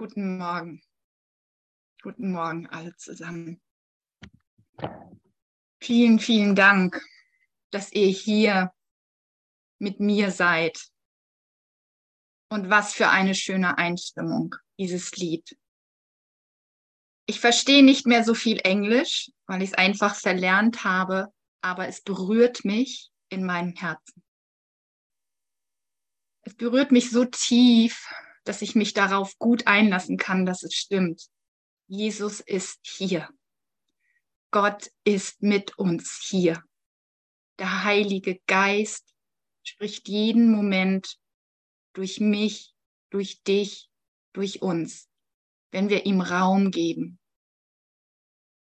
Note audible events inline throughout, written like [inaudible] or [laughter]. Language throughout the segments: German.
Guten Morgen. Guten Morgen alle zusammen. Vielen, vielen Dank, dass ihr hier mit mir seid. Und was für eine schöne Einstimmung, dieses Lied. Ich verstehe nicht mehr so viel Englisch, weil ich es einfach verlernt habe, aber es berührt mich in meinem Herzen. Es berührt mich so tief, dass ich mich darauf gut einlassen kann, dass es stimmt. Jesus ist hier. Gott ist mit uns hier. Der Heilige Geist spricht jeden Moment durch mich, durch dich, durch uns, wenn wir ihm Raum geben,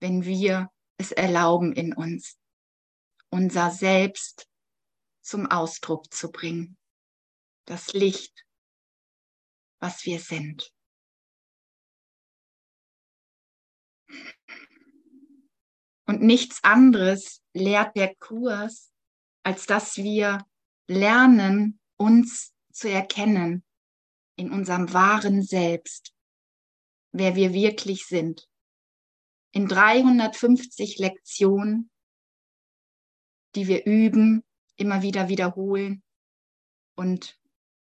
wenn wir es erlauben in uns, unser Selbst zum Ausdruck zu bringen, das Licht was wir sind. Und nichts anderes lehrt der Kurs, als dass wir lernen, uns zu erkennen in unserem wahren Selbst, wer wir wirklich sind. In 350 Lektionen, die wir üben, immer wieder wiederholen und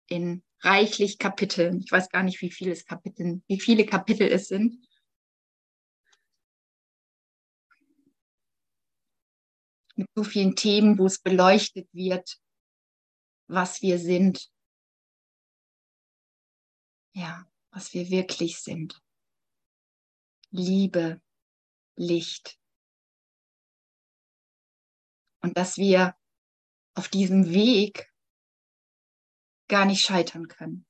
in reichlich Kapiteln. Ich weiß gar nicht, wie viele Kapitel, wie viele Kapitel es sind. Mit so vielen Themen, wo es beleuchtet wird, was wir sind. Ja, was wir wirklich sind. Liebe, Licht. Und dass wir auf diesem Weg gar nicht scheitern können,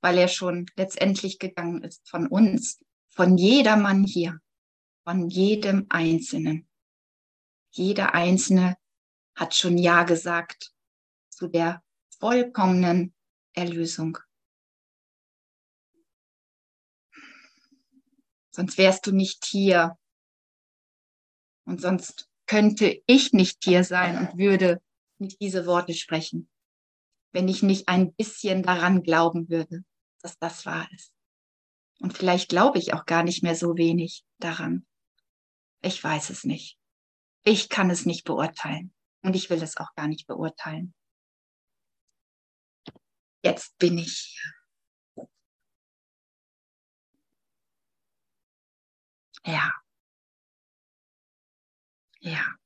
weil er schon letztendlich gegangen ist von uns, von jedermann hier, von jedem Einzelnen. Jeder Einzelne hat schon Ja gesagt zu der vollkommenen Erlösung. Sonst wärst du nicht hier. Und sonst könnte ich nicht hier sein und würde nicht diese Worte sprechen wenn ich nicht ein bisschen daran glauben würde, dass das wahr ist. Und vielleicht glaube ich auch gar nicht mehr so wenig daran. Ich weiß es nicht. Ich kann es nicht beurteilen. Und ich will es auch gar nicht beurteilen. Jetzt bin ich hier. Ja. Ja.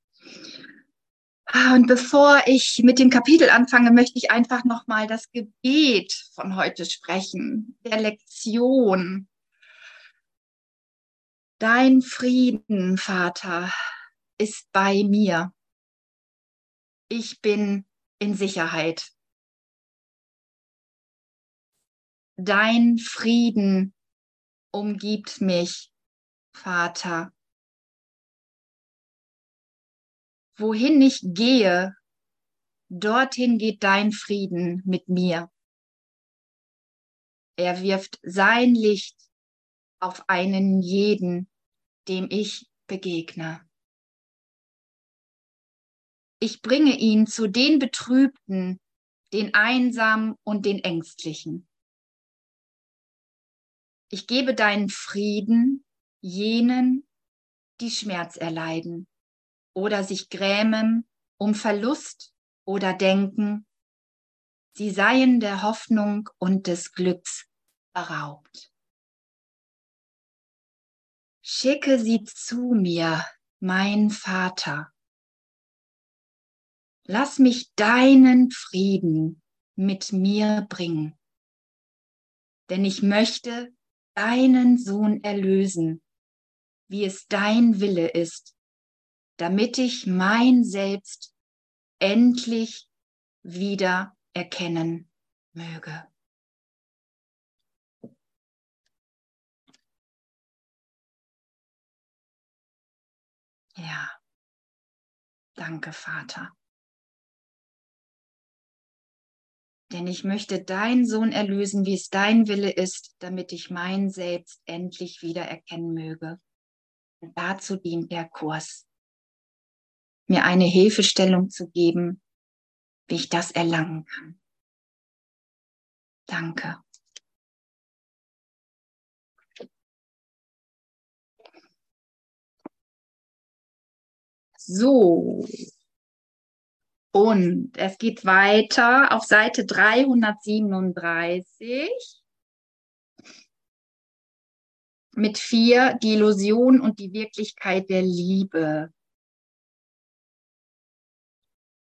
Und bevor ich mit dem Kapitel anfange, möchte ich einfach nochmal das Gebet von heute sprechen, der Lektion. Dein Frieden, Vater, ist bei mir. Ich bin in Sicherheit. Dein Frieden umgibt mich, Vater. Wohin ich gehe, dorthin geht dein Frieden mit mir. Er wirft sein Licht auf einen jeden, dem ich begegne. Ich bringe ihn zu den Betrübten, den Einsamen und den Ängstlichen. Ich gebe deinen Frieden jenen, die Schmerz erleiden oder sich grämen um Verlust oder denken, sie seien der Hoffnung und des Glücks beraubt. Schicke sie zu mir, mein Vater. Lass mich deinen Frieden mit mir bringen, denn ich möchte deinen Sohn erlösen, wie es dein Wille ist damit ich mein Selbst endlich wieder erkennen möge. Ja, danke Vater. Denn ich möchte deinen Sohn erlösen, wie es dein Wille ist, damit ich mein Selbst endlich wieder erkennen möge. Und dazu dient der Kurs mir eine Hilfestellung zu geben, wie ich das erlangen kann. Danke. So. Und es geht weiter auf Seite 337 mit vier die Illusion und die Wirklichkeit der Liebe.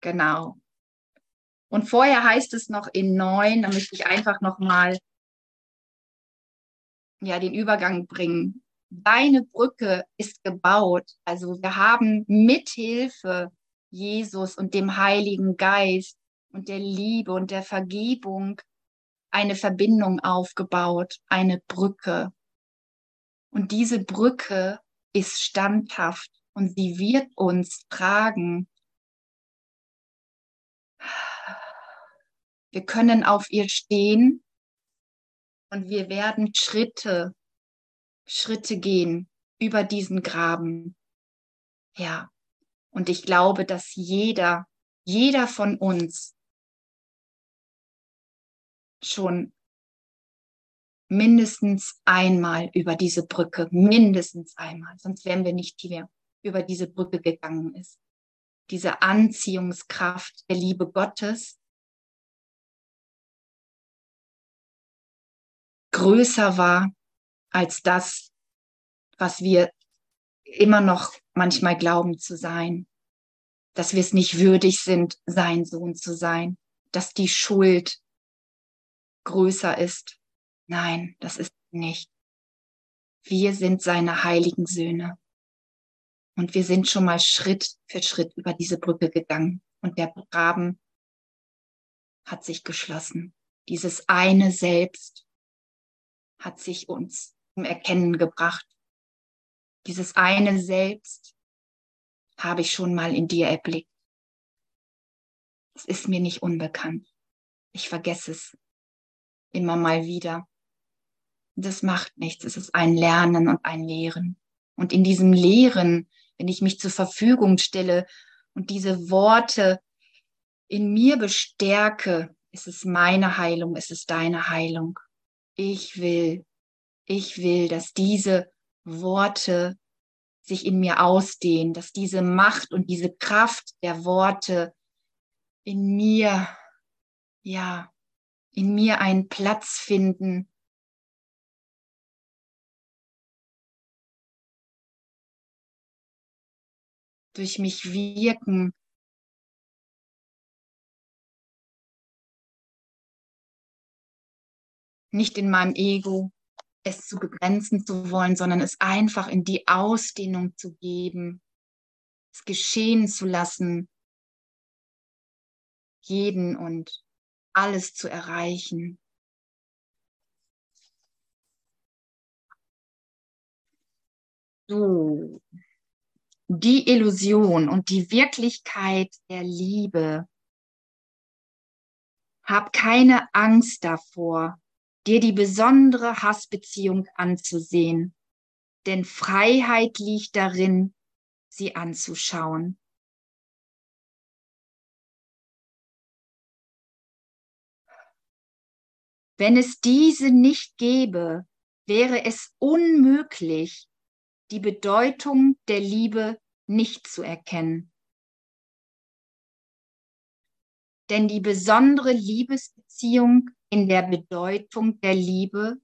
Genau. Und vorher heißt es noch in neun, da möchte ich einfach nochmal ja, den Übergang bringen. Deine Brücke ist gebaut. Also wir haben mithilfe Jesus und dem Heiligen Geist und der Liebe und der Vergebung eine Verbindung aufgebaut, eine Brücke. Und diese Brücke ist standhaft und sie wird uns tragen. Wir können auf ihr stehen und wir werden Schritte, Schritte gehen über diesen Graben. Ja. Und ich glaube, dass jeder, jeder von uns schon mindestens einmal über diese Brücke, mindestens einmal, sonst wären wir nicht hier, über diese Brücke gegangen ist. Diese Anziehungskraft der Liebe Gottes größer war als das, was wir immer noch manchmal glauben zu sein, dass wir es nicht würdig sind, sein Sohn zu sein, dass die Schuld größer ist Nein, das ist nicht. Wir sind seine heiligen Söhne. Und wir sind schon mal Schritt für Schritt über diese Brücke gegangen. Und der Graben hat sich geschlossen. Dieses eine Selbst hat sich uns zum Erkennen gebracht. Dieses eine Selbst habe ich schon mal in dir erblickt. Es ist mir nicht unbekannt. Ich vergesse es immer mal wieder das macht nichts. Es ist ein Lernen und ein Lehren. Und in diesem Lehren, wenn ich mich zur Verfügung stelle und diese Worte in mir bestärke, ist es meine Heilung, ist es deine Heilung. Ich will, ich will, dass diese Worte sich in mir ausdehnen, dass diese Macht und diese Kraft der Worte in mir, ja, in mir einen Platz finden, durch mich wirken. Nicht in meinem Ego es zu begrenzen zu wollen, sondern es einfach in die Ausdehnung zu geben, es geschehen zu lassen, jeden und alles zu erreichen. So, die Illusion und die Wirklichkeit der Liebe. Hab keine Angst davor, dir die besondere Hassbeziehung anzusehen, denn Freiheit liegt darin, sie anzuschauen. Wenn es diese nicht gäbe, wäre es unmöglich, die Bedeutung der Liebe nicht zu erkennen. Denn die besondere Liebesbeziehung in der Bedeutung der Liebe,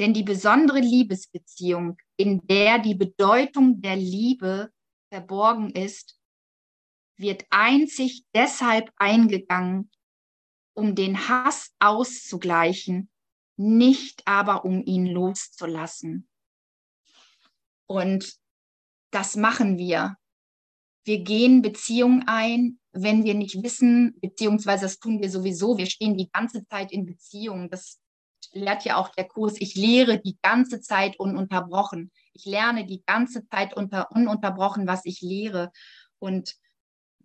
denn die besondere Liebesbeziehung, in der die Bedeutung der Liebe verborgen ist, wird einzig deshalb eingegangen, um den Hass auszugleichen, nicht aber um ihn loszulassen. Und das machen wir. Wir gehen Beziehungen ein, wenn wir nicht wissen, beziehungsweise das tun wir sowieso. Wir stehen die ganze Zeit in Beziehung. Das lehrt ja auch der Kurs. Ich lehre die ganze Zeit ununterbrochen. Ich lerne die ganze Zeit unter, ununterbrochen, was ich lehre. Und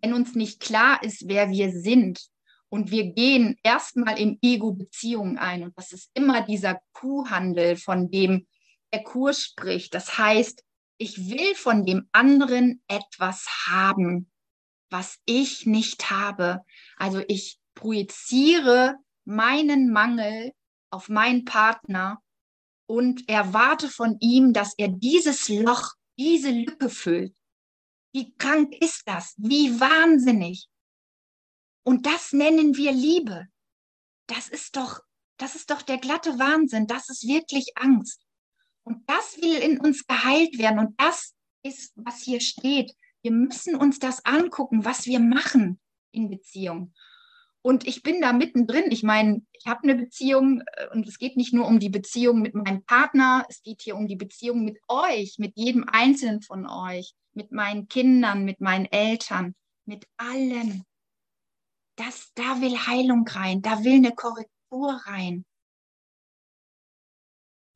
wenn uns nicht klar ist, wer wir sind, und wir gehen erstmal im Ego Beziehungen ein, und das ist immer dieser Kuhhandel, von dem der Kurs spricht. Das heißt, ich will von dem anderen etwas haben, was ich nicht habe. Also ich projiziere meinen Mangel auf meinen Partner und erwarte von ihm, dass er dieses Loch diese Lücke füllt. Wie krank ist das? Wie wahnsinnig. Und das nennen wir Liebe. Das ist doch, das ist doch der glatte Wahnsinn. Das ist wirklich Angst. Und das will in uns geheilt werden. Und das ist, was hier steht. Wir müssen uns das angucken, was wir machen in Beziehung. Und ich bin da mittendrin. Ich meine, ich habe eine Beziehung äh, und es geht nicht nur um die Beziehung mit meinem Partner, es geht hier um die Beziehung mit euch, mit jedem Einzelnen von euch, mit meinen Kindern, mit meinen Eltern, mit allen. Das, da will Heilung rein, da will eine Korrektur rein.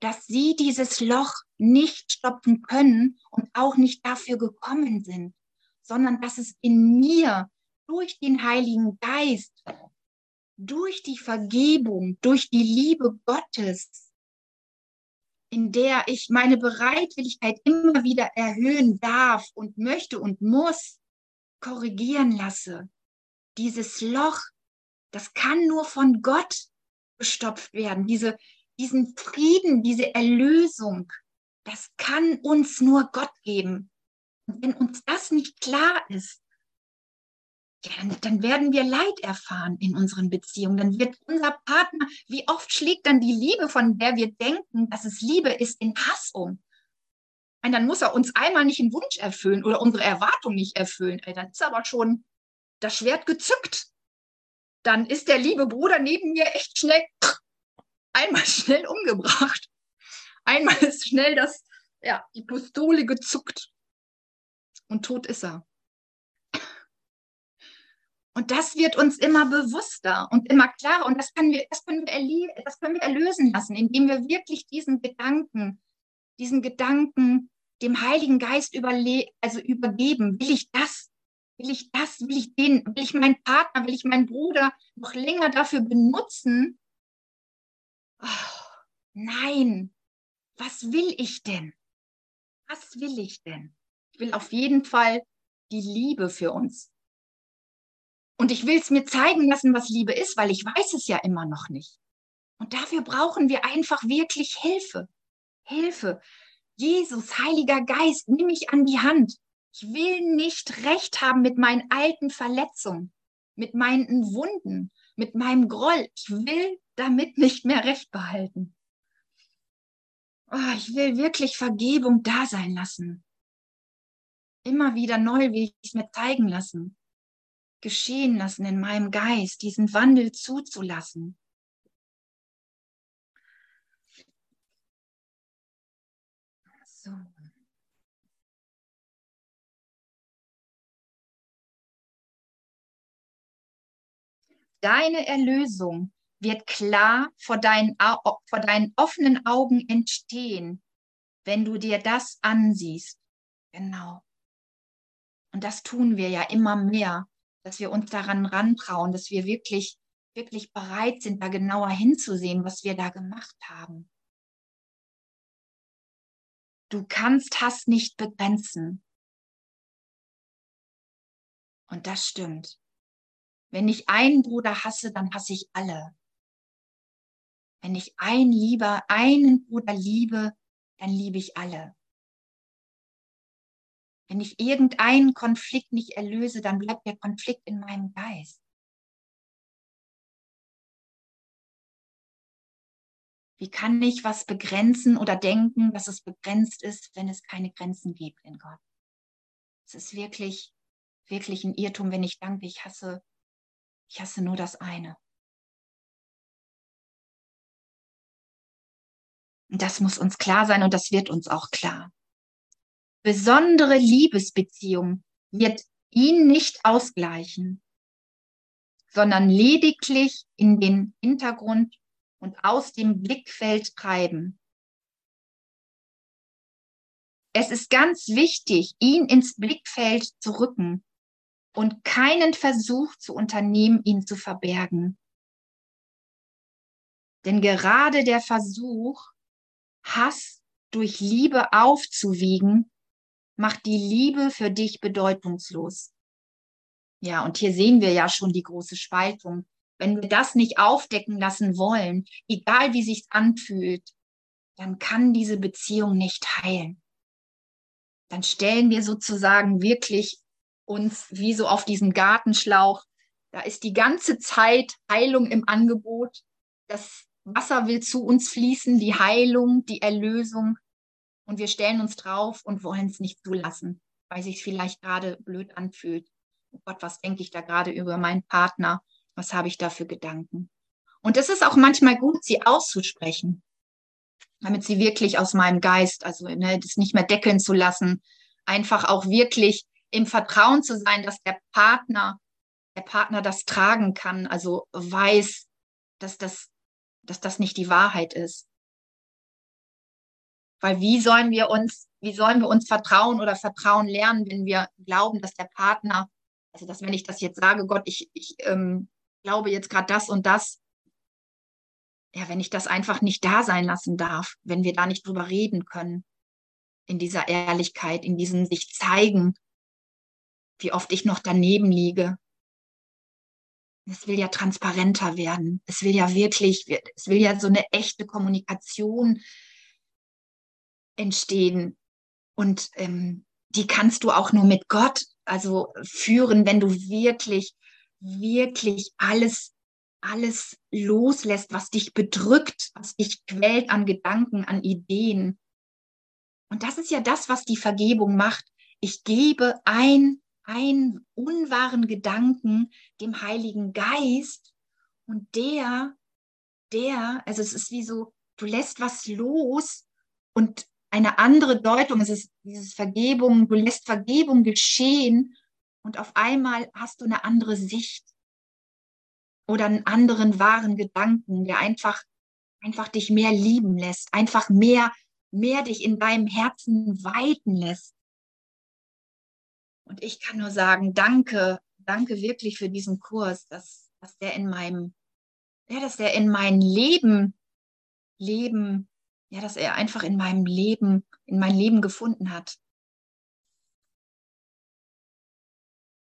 Dass sie dieses Loch nicht stopfen können und auch nicht dafür gekommen sind, sondern dass es in mir durch den Heiligen Geist, durch die Vergebung, durch die Liebe Gottes, in der ich meine Bereitwilligkeit immer wieder erhöhen darf und möchte und muss, korrigieren lasse. Dieses Loch, das kann nur von Gott gestopft werden. Diese, diesen Frieden, diese Erlösung, das kann uns nur Gott geben. Und wenn uns das nicht klar ist, ja, dann, dann werden wir Leid erfahren in unseren Beziehungen. Dann wird unser Partner, wie oft schlägt dann die Liebe, von der wir denken, dass es Liebe ist, in Hass um? Und dann muss er uns einmal nicht einen Wunsch erfüllen oder unsere Erwartung nicht erfüllen. Dann ist aber schon das Schwert gezückt. Dann ist der liebe Bruder neben mir echt schnell, einmal schnell umgebracht. Einmal ist schnell das, ja, die Pistole gezuckt. Und tot ist er. Und das wird uns immer bewusster und immer klarer. Und das können wir, das können wir, das können wir erlösen lassen, indem wir wirklich diesen Gedanken, diesen Gedanken dem Heiligen Geist überle also übergeben. Will ich das? Will ich das? Will ich den? Will ich meinen Partner? Will ich meinen Bruder noch länger dafür benutzen? Oh, nein. Was will ich denn? Was will ich denn? Ich will auf jeden Fall die Liebe für uns und ich will es mir zeigen lassen, was Liebe ist, weil ich weiß es ja immer noch nicht. Und dafür brauchen wir einfach wirklich Hilfe. Hilfe. Jesus, Heiliger Geist, nimm mich an die Hand. Ich will nicht recht haben mit meinen alten Verletzungen, mit meinen Wunden, mit meinem Groll. Ich will damit nicht mehr recht behalten. Oh, ich will wirklich Vergebung da sein lassen. Immer wieder neu will ich es mir zeigen lassen geschehen lassen in meinem Geist, diesen Wandel zuzulassen. So. Deine Erlösung wird klar vor deinen, vor deinen offenen Augen entstehen, wenn du dir das ansiehst. Genau. Und das tun wir ja immer mehr, dass wir uns daran rantrauen, dass wir wirklich, wirklich bereit sind, da genauer hinzusehen, was wir da gemacht haben. Du kannst Hass nicht begrenzen. Und das stimmt. Wenn ich einen Bruder hasse, dann hasse ich alle. Wenn ich einen lieber, einen Bruder liebe, dann liebe ich alle. Wenn ich irgendeinen Konflikt nicht erlöse, dann bleibt der Konflikt in meinem Geist. Wie kann ich was begrenzen oder denken, dass es begrenzt ist, wenn es keine Grenzen gibt in Gott? Es ist wirklich, wirklich ein Irrtum, wenn ich denke, ich hasse, ich hasse nur das eine. Das muss uns klar sein und das wird uns auch klar besondere Liebesbeziehung wird ihn nicht ausgleichen, sondern lediglich in den Hintergrund und aus dem Blickfeld treiben. Es ist ganz wichtig, ihn ins Blickfeld zu rücken und keinen Versuch zu unternehmen, ihn zu verbergen. Denn gerade der Versuch, Hass durch Liebe aufzuwiegen, macht die Liebe für dich bedeutungslos. Ja, und hier sehen wir ja schon die große Spaltung. Wenn wir das nicht aufdecken lassen wollen, egal wie sich's anfühlt, dann kann diese Beziehung nicht heilen. dann stellen wir sozusagen wirklich uns wie so auf diesen Gartenschlauch. Da ist die ganze Zeit Heilung im Angebot. Das Wasser will zu uns fließen, die Heilung, die Erlösung. Und wir stellen uns drauf und wollen es nicht zulassen, weil sich vielleicht gerade blöd anfühlt. Oh Gott, was denke ich da gerade über meinen Partner? Was habe ich da für Gedanken? Und es ist auch manchmal gut, sie auszusprechen, damit sie wirklich aus meinem Geist, also ne, das nicht mehr deckeln zu lassen, einfach auch wirklich im Vertrauen zu sein, dass der Partner, der Partner das tragen kann, also weiß, dass das, dass das nicht die Wahrheit ist. Weil wie sollen wir uns, wie sollen wir uns vertrauen oder Vertrauen lernen, wenn wir glauben, dass der Partner, also dass wenn ich das jetzt sage, Gott, ich, ich ähm, glaube jetzt gerade das und das, ja, wenn ich das einfach nicht da sein lassen darf, wenn wir da nicht drüber reden können, in dieser Ehrlichkeit, in diesem sich zeigen, wie oft ich noch daneben liege. Es will ja transparenter werden. Es will ja wirklich, es will ja so eine echte Kommunikation entstehen. Und ähm, die kannst du auch nur mit Gott also führen, wenn du wirklich, wirklich alles alles loslässt, was dich bedrückt, was dich quält an Gedanken, an Ideen. Und das ist ja das, was die Vergebung macht. Ich gebe ein, einen unwahren Gedanken dem Heiligen Geist und der, der, also es ist wie so, du lässt was los und eine andere Deutung, es ist dieses Vergebung, du lässt Vergebung geschehen und auf einmal hast du eine andere Sicht oder einen anderen wahren Gedanken, der einfach, einfach dich mehr lieben lässt, einfach mehr, mehr dich in deinem Herzen weiten lässt. Und ich kann nur sagen, danke, danke wirklich für diesen Kurs, dass, dass der in meinem, ja, dass der in mein Leben, Leben, ja, dass er einfach in meinem Leben, in mein Leben gefunden hat.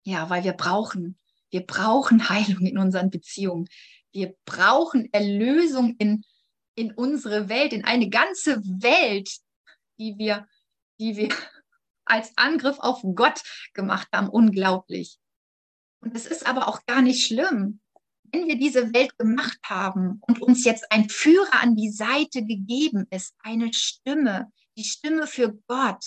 Ja, weil wir brauchen, wir brauchen Heilung in unseren Beziehungen. Wir brauchen Erlösung in, in unsere Welt, in eine ganze Welt, die wir, die wir als Angriff auf Gott gemacht haben. Unglaublich. Und es ist aber auch gar nicht schlimm, wenn wir diese Welt gemacht haben und uns jetzt ein Führer an die Seite gegeben ist, eine Stimme, die Stimme für Gott,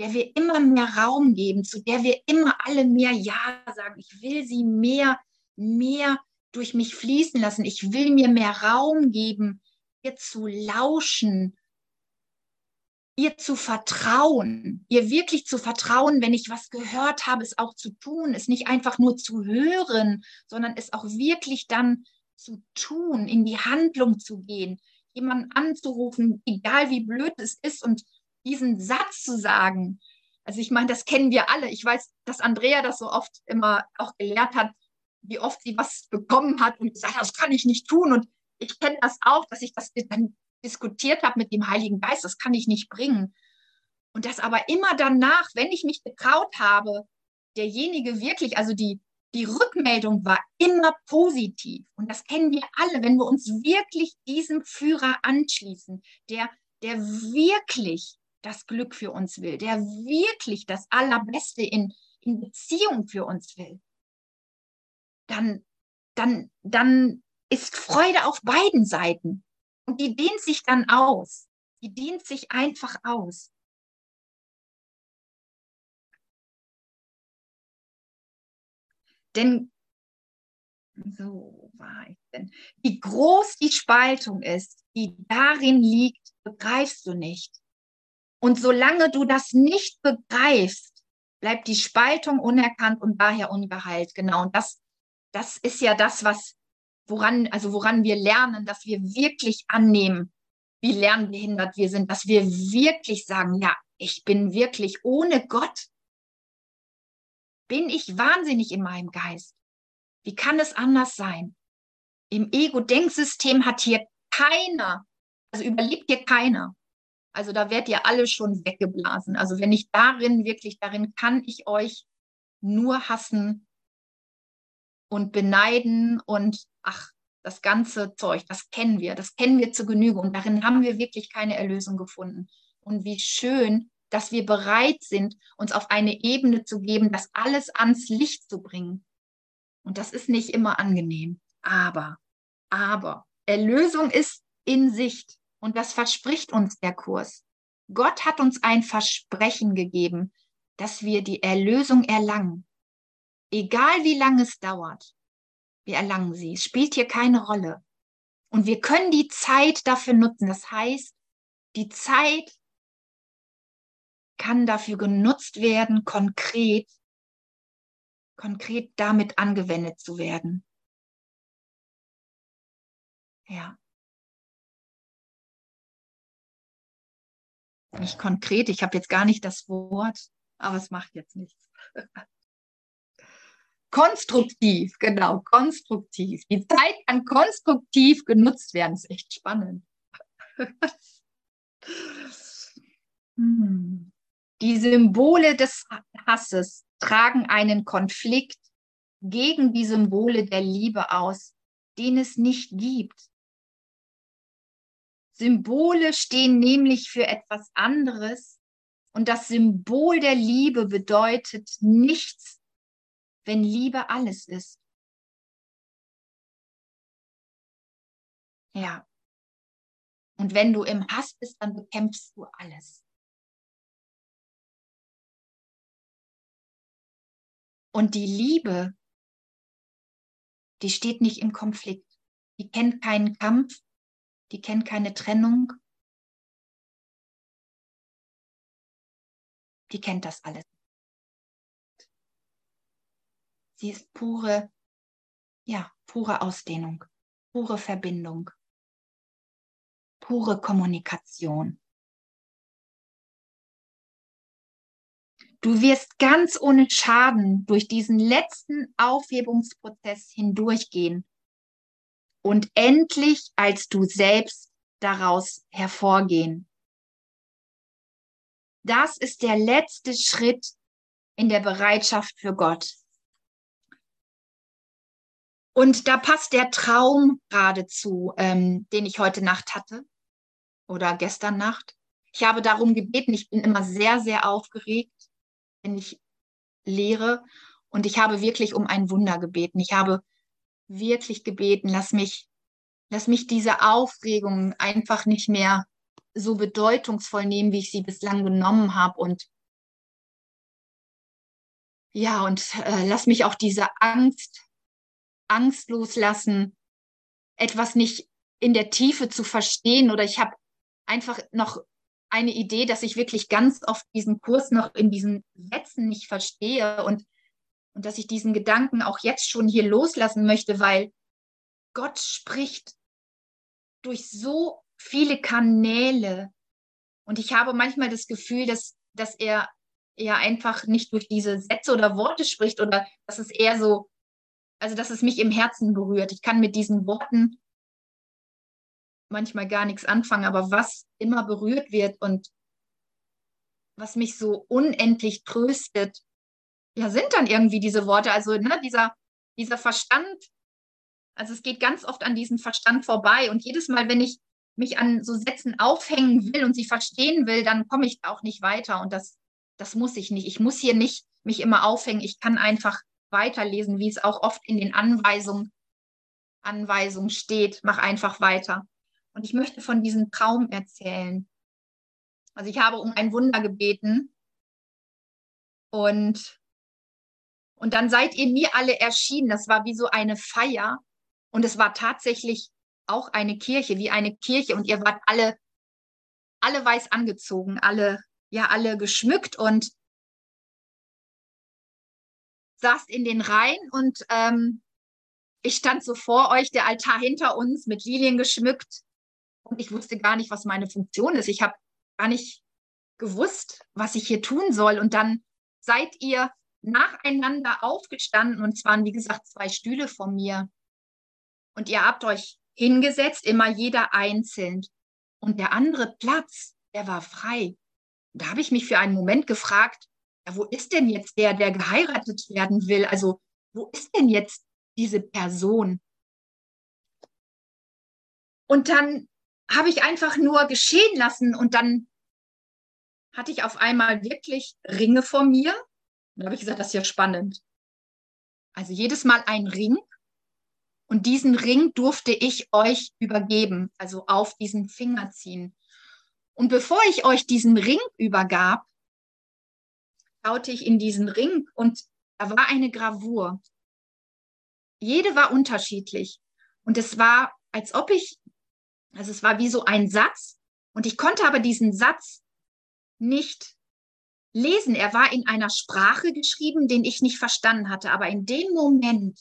der wir immer mehr Raum geben, zu der wir immer alle mehr Ja sagen. Ich will sie mehr, mehr durch mich fließen lassen. Ich will mir mehr Raum geben, ihr zu lauschen, ihr zu vertrauen, ihr wirklich zu vertrauen, wenn ich was gehört habe, es auch zu tun, es nicht einfach nur zu hören, sondern es auch wirklich dann zu tun, in die Handlung zu gehen, jemanden anzurufen, egal wie blöd es ist und diesen Satz zu sagen, also ich meine, das kennen wir alle. Ich weiß, dass Andrea das so oft immer auch gelehrt hat, wie oft sie was bekommen hat und gesagt das kann ich nicht tun. Und ich kenne das auch, dass ich das dann diskutiert habe mit dem Heiligen Geist, das kann ich nicht bringen. Und das aber immer danach, wenn ich mich getraut habe, derjenige wirklich, also die, die Rückmeldung war immer positiv. Und das kennen wir alle, wenn wir uns wirklich diesem Führer anschließen, der, der wirklich das Glück für uns will, der wirklich das Allerbeste in, in Beziehung für uns will, dann, dann, dann ist Freude auf beiden Seiten. Und die dehnt sich dann aus. Die dehnt sich einfach aus. Denn so war ich denn. Wie groß die Spaltung ist, die darin liegt, begreifst du nicht. Und solange du das nicht begreifst, bleibt die Spaltung unerkannt und daher ungeheilt. Genau. Und das, das ist ja das, was, woran, also woran wir lernen, dass wir wirklich annehmen, wie lernbehindert wir sind, dass wir wirklich sagen, ja, ich bin wirklich ohne Gott. Bin ich wahnsinnig in meinem Geist? Wie kann es anders sein? Im Ego-Denksystem hat hier keiner, also überlebt hier keiner. Also da werdet ihr alle schon weggeblasen. Also wenn ich darin, wirklich darin kann ich euch nur hassen und beneiden und ach, das ganze Zeug, das kennen wir, das kennen wir zur Genüge und darin haben wir wirklich keine Erlösung gefunden. Und wie schön, dass wir bereit sind, uns auf eine Ebene zu geben, das alles ans Licht zu bringen. Und das ist nicht immer angenehm. Aber, aber, Erlösung ist in Sicht. Und das verspricht uns der Kurs. Gott hat uns ein Versprechen gegeben, dass wir die Erlösung erlangen. Egal wie lange es dauert, wir erlangen sie. Es spielt hier keine Rolle. Und wir können die Zeit dafür nutzen. Das heißt, die Zeit kann dafür genutzt werden, konkret, konkret damit angewendet zu werden. Ja. Nicht konkret, ich habe jetzt gar nicht das Wort, aber es macht jetzt nichts. [laughs] konstruktiv, genau, konstruktiv. Die Zeit kann konstruktiv genutzt werden. Das ist echt spannend. [laughs] Hm. Die Symbole des Hasses tragen einen Konflikt gegen die Symbole der Liebe aus, den es nicht gibt. Symbole stehen nämlich für etwas anderes und das Symbol der Liebe bedeutet nichts, wenn Liebe alles ist. Ja. Und wenn du im Hass bist, dann bekämpfst du alles. Und die Liebe, die steht nicht im Konflikt. Die kennt keinen Kampf, die kennt keine Trennung. Die kennt das alles. Sie ist pure, ja, pure Ausdehnung, pure Verbindung, pure Kommunikation. Du wirst ganz ohne Schaden durch diesen letzten Aufhebungsprozess hindurchgehen und endlich als du selbst daraus hervorgehen. Das ist der letzte Schritt in der Bereitschaft für Gott. Und da passt der Traum geradezu, ähm, den ich heute Nacht hatte oder gestern Nacht. Ich habe darum gebeten, ich bin immer sehr, sehr aufgeregt, wenn ich lehre. Und ich habe wirklich um ein Wunder gebeten. Ich habe wirklich gebeten, lass mich, lass mich diese Aufregung einfach nicht mehr so bedeutungsvoll nehmen, wie ich sie bislang genommen habe und ja, und äh, lass mich auch diese Angst, Angst loslassen, etwas nicht in der Tiefe zu verstehen oder ich habe einfach noch eine Idee, dass ich wirklich ganz oft diesen Kurs noch in diesen Sätzen nicht verstehe und und dass ich diesen Gedanken auch jetzt schon hier loslassen möchte, weil Gott spricht durch so viele Kanäle. Und ich habe manchmal das Gefühl, dass, dass er ja einfach nicht durch diese Sätze oder Worte spricht oder dass es eher so, also dass es mich im Herzen berührt. Ich kann mit diesen Worten manchmal gar nichts anfangen, aber was immer berührt wird und was mich so unendlich tröstet, ja, sind dann irgendwie diese Worte. Also ne, dieser, dieser Verstand, also es geht ganz oft an diesem Verstand vorbei. Und jedes Mal, wenn ich mich an so Sätzen aufhängen will und sie verstehen will, dann komme ich auch nicht weiter. Und das, das muss ich nicht. Ich muss hier nicht mich immer aufhängen. Ich kann einfach weiterlesen, wie es auch oft in den Anweisungen, Anweisungen steht. Mach einfach weiter. Und ich möchte von diesem Traum erzählen. Also ich habe um ein Wunder gebeten und und dann seid ihr mir alle erschienen. Das war wie so eine Feier. Und es war tatsächlich auch eine Kirche, wie eine Kirche. Und ihr wart alle, alle weiß angezogen, alle, ja, alle geschmückt und saßt in den Reihen. Und ähm, ich stand so vor euch, der Altar hinter uns mit Lilien geschmückt. Und ich wusste gar nicht, was meine Funktion ist. Ich habe gar nicht gewusst, was ich hier tun soll. Und dann seid ihr nacheinander aufgestanden und waren, wie gesagt, zwei Stühle von mir. Und ihr habt euch hingesetzt, immer jeder einzeln. Und der andere Platz, der war frei. Da habe ich mich für einen Moment gefragt, ja, wo ist denn jetzt der, der geheiratet werden will? Also, wo ist denn jetzt diese Person? Und dann habe ich einfach nur geschehen lassen und dann hatte ich auf einmal wirklich Ringe vor mir. Und da habe ich gesagt, das ist ja spannend. Also jedes Mal ein Ring. Und diesen Ring durfte ich euch übergeben, also auf diesen Finger ziehen. Und bevor ich euch diesen Ring übergab, schaute ich in diesen Ring und da war eine Gravur. Jede war unterschiedlich. Und es war, als ob ich, also es war wie so ein Satz. Und ich konnte aber diesen Satz nicht lesen. Er war in einer Sprache geschrieben, den ich nicht verstanden hatte. Aber in dem Moment,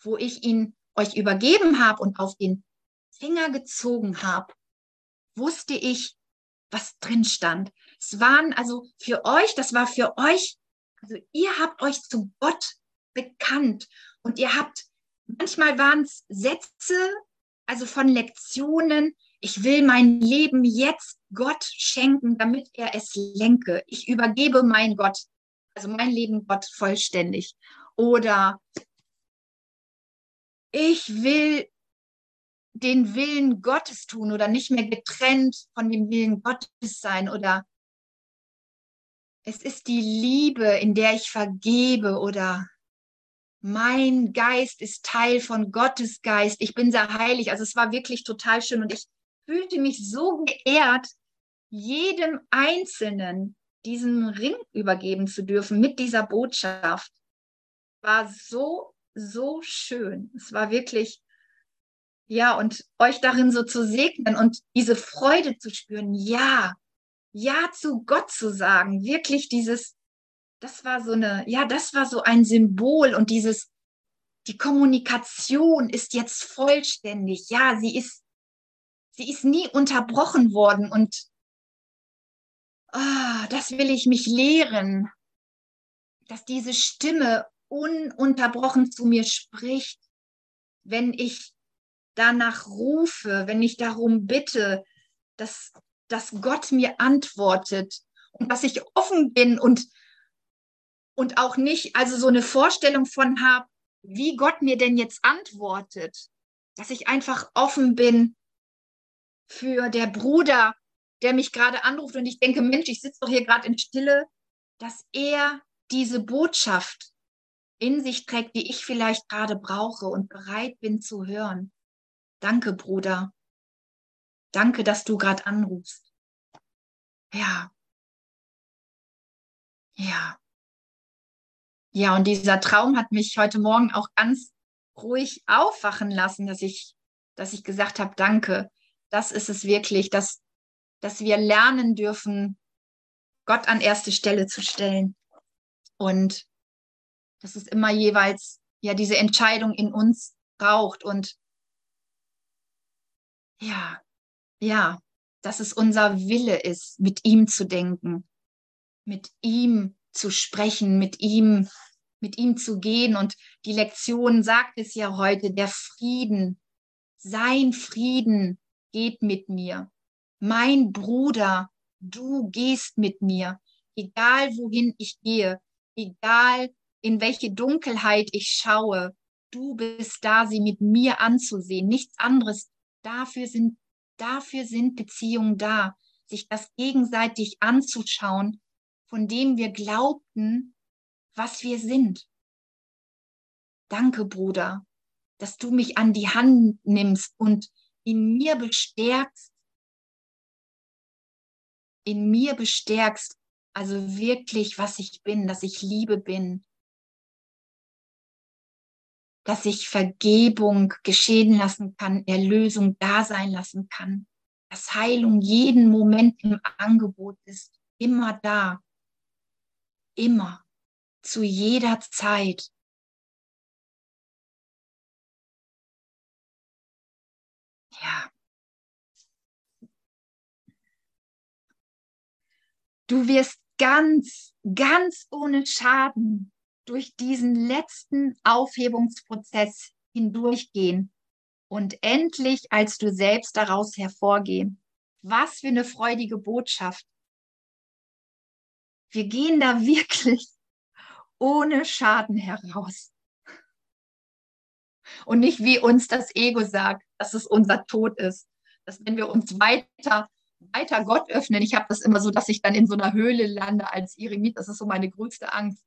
wo ich ihn euch übergeben habe und auf den Finger gezogen habe, wusste ich, was drin stand. Es waren also für euch, das war für euch, also ihr habt euch zu Gott bekannt und ihr habt, manchmal waren es Sätze, also von Lektionen, ich will mein Leben jetzt Gott schenken, damit er es lenke. Ich übergebe mein Gott, also mein Leben Gott vollständig. Oder ich will den Willen Gottes tun oder nicht mehr getrennt von dem Willen Gottes sein oder es ist die Liebe, in der ich vergebe oder mein Geist ist Teil von Gottes Geist. Ich bin sehr heilig. Also es war wirklich total schön und ich fühlte mich so geehrt, jedem Einzelnen diesen Ring übergeben zu dürfen mit dieser Botschaft. War so, so schön. Es war wirklich ja, und euch darin so zu segnen und diese Freude zu spüren, ja, ja zu Gott zu sagen, wirklich dieses, das war so eine, ja, das war so ein Symbol und dieses, die Kommunikation ist jetzt vollständig, ja, sie ist, sie ist nie unterbrochen worden und oh, das will ich mich lehren, dass diese Stimme ununterbrochen zu mir spricht, wenn ich danach rufe, wenn ich darum bitte, dass, dass Gott mir antwortet und dass ich offen bin und, und auch nicht, also so eine Vorstellung von habe, wie Gott mir denn jetzt antwortet, dass ich einfach offen bin für der Bruder, der mich gerade anruft und ich denke, Mensch, ich sitze doch hier gerade in Stille, dass er diese Botschaft in sich trägt, die ich vielleicht gerade brauche und bereit bin zu hören. Danke, Bruder. Danke, dass du gerade anrufst. Ja. Ja. Ja, und dieser Traum hat mich heute Morgen auch ganz ruhig aufwachen lassen, dass ich, dass ich gesagt habe, danke. Das ist es wirklich, dass, dass wir lernen dürfen, Gott an erste Stelle zu stellen. Und dass es immer jeweils ja diese Entscheidung in uns braucht. Und ja, ja, dass es unser Wille ist, mit ihm zu denken, mit ihm zu sprechen, mit ihm, mit ihm zu gehen. Und die Lektion sagt es ja heute, der Frieden, sein Frieden geht mit mir. Mein Bruder, du gehst mit mir, egal wohin ich gehe, egal in welche Dunkelheit ich schaue, du bist da, sie mit mir anzusehen. Nichts anderes Dafür sind, dafür sind Beziehungen da, sich das gegenseitig anzuschauen, von dem wir glaubten, was wir sind. Danke, Bruder, dass du mich an die Hand nimmst und in mir bestärkst, in mir bestärkst, also wirklich, was ich bin, dass ich Liebe bin, dass ich Vergebung geschehen lassen kann, Erlösung da sein lassen kann, dass Heilung jeden Moment im Angebot ist, immer da, immer, zu jeder Zeit. Ja. Du wirst ganz, ganz ohne Schaden durch diesen letzten Aufhebungsprozess hindurchgehen und endlich als du selbst daraus hervorgehen. Was für eine freudige Botschaft. Wir gehen da wirklich ohne Schaden heraus. Und nicht wie uns das Ego sagt, dass es unser Tod ist, dass wenn wir uns weiter weiter Gott öffnen. Ich habe das immer so, dass ich dann in so einer Höhle lande als Eremit. Das ist so meine größte Angst.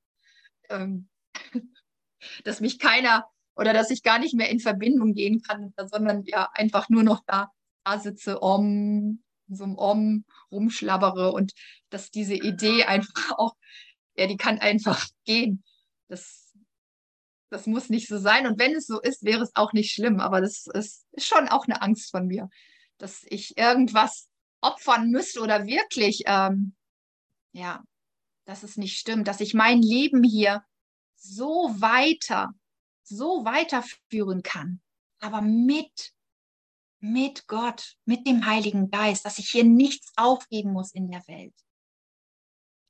Ähm, [laughs] dass mich keiner oder dass ich gar nicht mehr in Verbindung gehen kann, sondern ja einfach nur noch da, da sitze, om, so einem Om rumschlabbere und dass diese Idee einfach auch, ja, die kann einfach [laughs] gehen. Das, das muss nicht so sein. Und wenn es so ist, wäre es auch nicht schlimm. Aber das ist, ist schon auch eine Angst von mir, dass ich irgendwas opfern müsste oder wirklich, ähm, ja, dass es nicht stimmt, dass ich mein Leben hier so weiter, so weiterführen kann, aber mit, mit Gott, mit dem Heiligen Geist, dass ich hier nichts aufgeben muss in der Welt,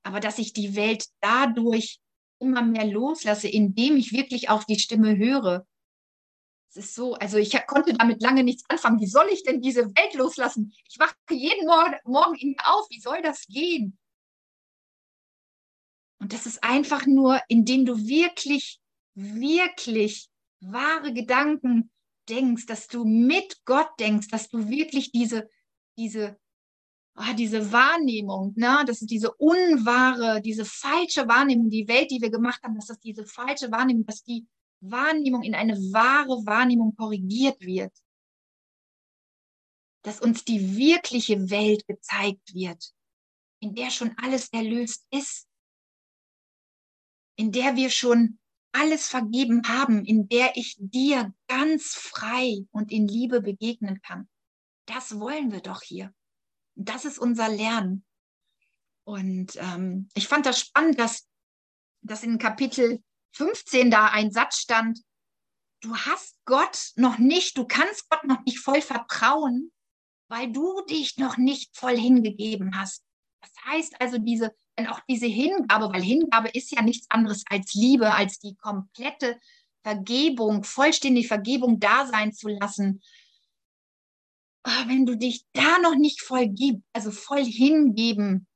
aber dass ich die Welt dadurch immer mehr loslasse, indem ich wirklich auf die Stimme höre. Es ist so, also ich konnte damit lange nichts anfangen. Wie soll ich denn diese Welt loslassen? Ich wache jeden Morgen, in mir auf. Wie soll das gehen? Und das ist einfach nur, indem du wirklich, wirklich wahre Gedanken denkst, dass du mit Gott denkst, dass du wirklich diese, diese, oh, diese Wahrnehmung, ne, das ist diese unwahre, diese falsche Wahrnehmung, die Welt, die wir gemacht haben, dass das diese falsche Wahrnehmung, dass die Wahrnehmung in eine wahre Wahrnehmung korrigiert wird. Dass uns die wirkliche Welt gezeigt wird, in der schon alles erlöst ist in der wir schon alles vergeben haben, in der ich dir ganz frei und in Liebe begegnen kann. Das wollen wir doch hier. Das ist unser Lernen. Und ähm, ich fand das spannend, dass, dass in Kapitel 15 da ein Satz stand, du hast Gott noch nicht, du kannst Gott noch nicht voll vertrauen, weil du dich noch nicht voll hingegeben hast. Das heißt also, diese auch diese Hingabe, weil Hingabe ist ja nichts anderes als Liebe, als die komplette Vergebung, vollständige Vergebung da sein zu lassen. Ah, wenn du dich da noch nicht voll gibst, also voll hingeben,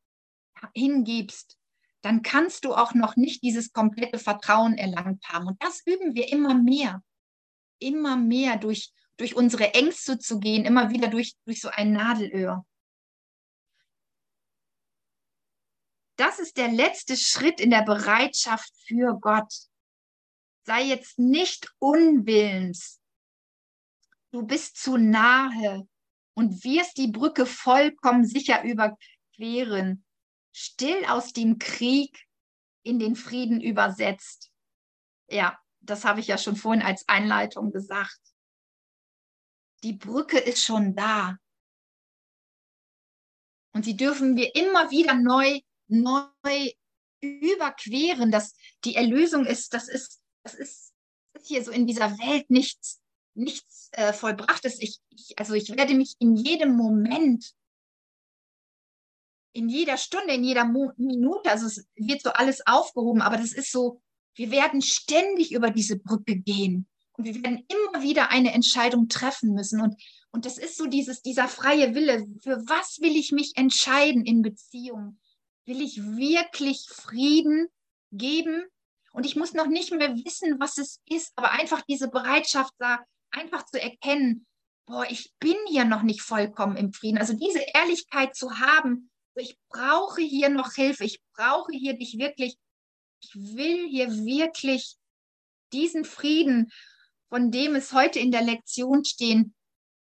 hingibst, dann kannst du auch noch nicht dieses komplette Vertrauen erlangt haben. Und das üben wir immer mehr, immer mehr durch, durch unsere Ängste zu gehen, immer wieder durch, durch so ein Nadelöhr. Das ist der letzte Schritt in der Bereitschaft für Gott. Sei jetzt nicht unwillens. Du bist zu nahe und wirst die Brücke vollkommen sicher überqueren. Still aus dem Krieg in den Frieden übersetzt. Ja, das habe ich ja schon vorhin als Einleitung gesagt. Die Brücke ist schon da. Und sie dürfen wir immer wieder neu neu überqueren, dass die Erlösung ist, das ist, das ist, ist hier so in dieser Welt nichts, nichts äh, vollbrachtes. Ich, ich, also ich werde mich in jedem Moment, in jeder Stunde, in jeder Mo Minute, also es wird so alles aufgehoben, aber das ist so, wir werden ständig über diese Brücke gehen und wir werden immer wieder eine Entscheidung treffen müssen und und das ist so dieses, dieser freie Wille. Für was will ich mich entscheiden in Beziehungen? Will ich wirklich Frieden geben? Und ich muss noch nicht mehr wissen, was es ist, aber einfach diese Bereitschaft da, einfach zu erkennen, boah, ich bin hier noch nicht vollkommen im Frieden. Also diese Ehrlichkeit zu haben, ich brauche hier noch Hilfe, ich brauche hier dich wirklich, ich will hier wirklich diesen Frieden, von dem es heute in der Lektion stehen,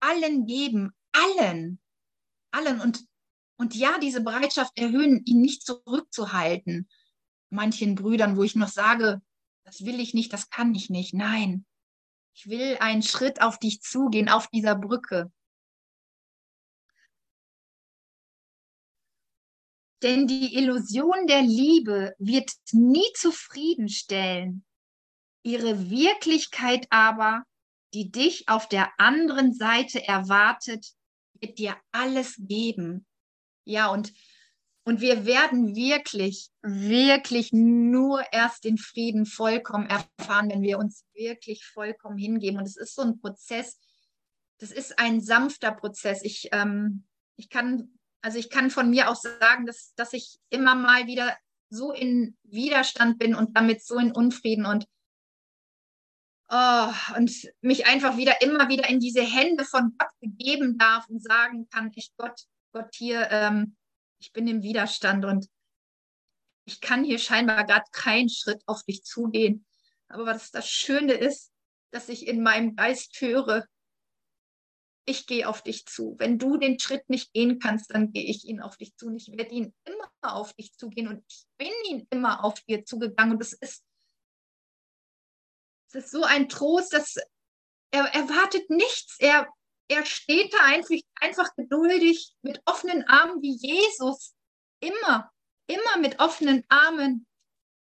allen geben, allen, allen. Und und ja, diese Bereitschaft erhöhen, ihn nicht zurückzuhalten. Manchen Brüdern, wo ich noch sage, das will ich nicht, das kann ich nicht. Nein, ich will einen Schritt auf dich zugehen, auf dieser Brücke. Denn die Illusion der Liebe wird nie zufriedenstellen. Ihre Wirklichkeit aber, die dich auf der anderen Seite erwartet, wird dir alles geben. Ja, und, und wir werden wirklich, wirklich nur erst den Frieden vollkommen erfahren, wenn wir uns wirklich vollkommen hingeben. Und es ist so ein Prozess, das ist ein sanfter Prozess. Ich, ähm, ich kann, also ich kann von mir auch sagen, dass, dass ich immer mal wieder so in Widerstand bin und damit so in Unfrieden und Oh, und mich einfach wieder immer wieder in diese Hände von Gott begeben darf und sagen kann, ich Gott, Gott, hier, ähm, ich bin im Widerstand und ich kann hier scheinbar gerade keinen Schritt auf dich zugehen. Aber was das Schöne ist, dass ich in meinem Geist höre, ich gehe auf dich zu. Wenn du den Schritt nicht gehen kannst, dann gehe ich ihn auf dich zu. Und ich werde ihn immer auf dich zugehen und ich bin ihn immer auf dir zugegangen. Und es ist, ist so ein Trost, dass er erwartet nichts. Er, er steht da einfach, einfach geduldig mit offenen Armen wie Jesus immer, immer mit offenen Armen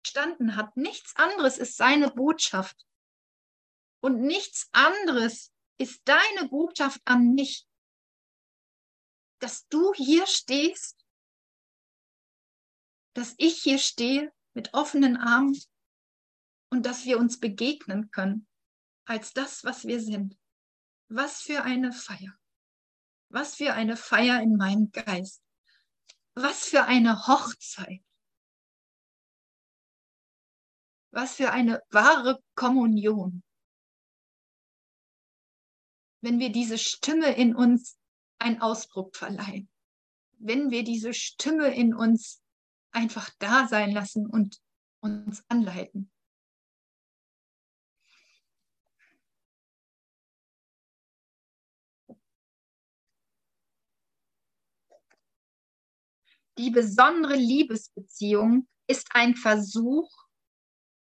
standen hat. Nichts anderes ist seine Botschaft. Und nichts anderes ist deine Botschaft an mich, dass du hier stehst, dass ich hier stehe mit offenen Armen und dass wir uns begegnen können als das, was wir sind. Was für eine Feier. Was für eine Feier in meinem Geist. Was für eine Hochzeit. Was für eine wahre Kommunion wenn wir diese Stimme in uns einen Ausdruck verleihen. Wenn wir diese Stimme in uns einfach da sein lassen und uns anleiten. Die besondere Liebesbeziehung ist ein Versuch,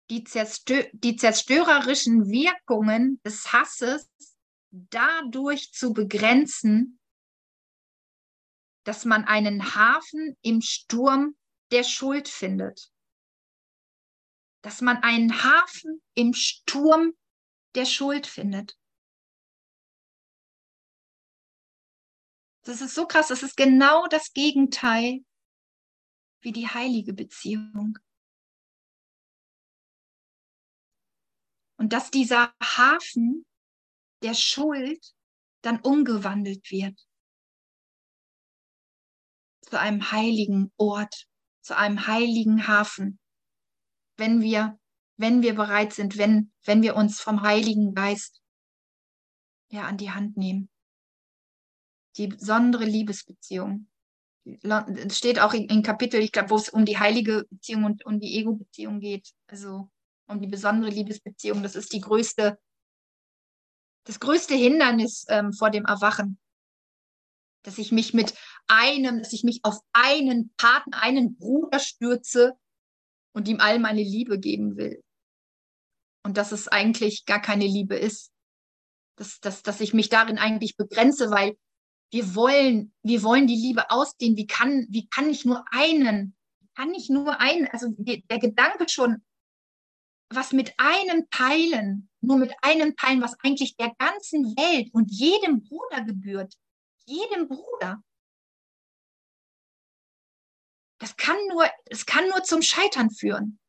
die, zerstö die zerstörerischen Wirkungen des Hasses dadurch zu begrenzen, dass man einen Hafen im Sturm der Schuld findet. Dass man einen Hafen im Sturm der Schuld findet. Das ist so krass, das ist genau das Gegenteil wie die heilige Beziehung. Und dass dieser Hafen der Schuld dann umgewandelt wird zu einem heiligen Ort, zu einem heiligen Hafen, wenn wir, wenn wir bereit sind, wenn, wenn wir uns vom Heiligen Geist ja an die Hand nehmen. Die besondere Liebesbeziehung. Es steht auch in, Kapitel, ich glaube, wo es um die heilige Beziehung und um die Ego-Beziehung geht. Also um die besondere Liebesbeziehung. Das ist die größte das größte Hindernis ähm, vor dem Erwachen. Dass ich mich mit einem, dass ich mich auf einen Partner, einen Bruder stürze und ihm all meine Liebe geben will. Und dass es eigentlich gar keine Liebe ist. Dass, dass, dass ich mich darin eigentlich begrenze, weil wir wollen, wir wollen die Liebe ausdehnen. Wie kann, wie kann ich nur einen, kann ich nur einen, also der Gedanke schon, was mit einem teilen, nur mit einem teilen, was eigentlich der ganzen Welt und jedem Bruder gebührt. Jedem Bruder. Das kann nur, es kann nur zum Scheitern führen.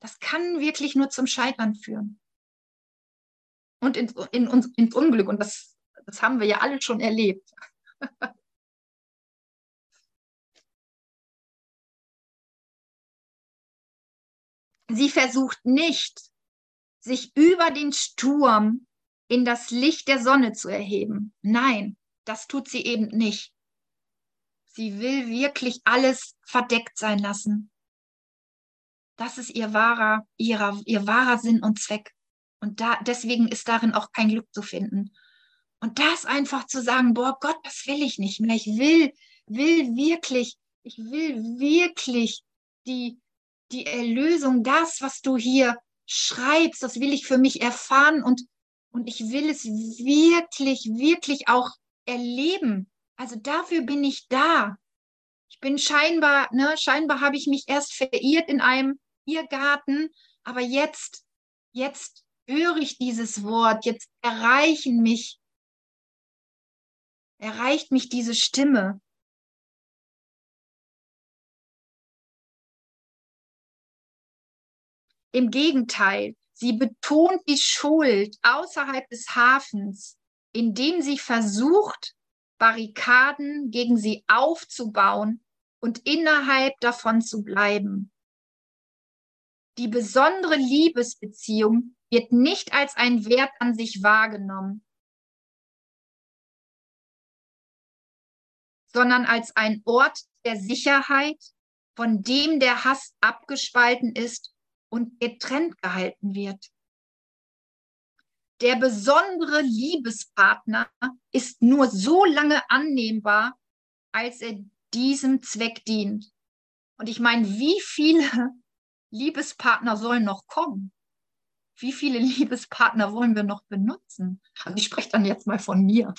Das kann wirklich nur zum Scheitern führen. Und in, in, ins Unglück. Und das, das haben wir ja alle schon erlebt. Sie versucht nicht, sich über den Sturm in das Licht der Sonne zu erheben. Nein, das tut sie eben nicht. Sie will wirklich alles verdeckt sein lassen. Das ist ihr wahrer, ihrer, ihr wahrer Sinn und Zweck. Und da, deswegen ist darin auch kein Glück zu finden. Und das einfach zu sagen, boah, Gott, das will ich nicht mehr. Ich will, will wirklich, ich will wirklich die, die Erlösung, das, was du hier schreibst, das will ich für mich erfahren und, und ich will es wirklich, wirklich auch erleben. Also dafür bin ich da. Ich bin scheinbar, ne, scheinbar habe ich mich erst verirrt in einem Irrgarten, aber jetzt, jetzt höre ich dieses Wort, jetzt erreichen mich, erreicht mich diese Stimme. Im Gegenteil, sie betont die Schuld außerhalb des Hafens, indem sie versucht, Barrikaden gegen sie aufzubauen und innerhalb davon zu bleiben. Die besondere Liebesbeziehung wird nicht als ein Wert an sich wahrgenommen, sondern als ein Ort der Sicherheit, von dem der Hass abgespalten ist und getrennt gehalten wird. Der besondere Liebespartner ist nur so lange annehmbar, als er diesem Zweck dient. Und ich meine, wie viele Liebespartner sollen noch kommen? Wie viele Liebespartner wollen wir noch benutzen? Also ich spreche dann jetzt mal von mir.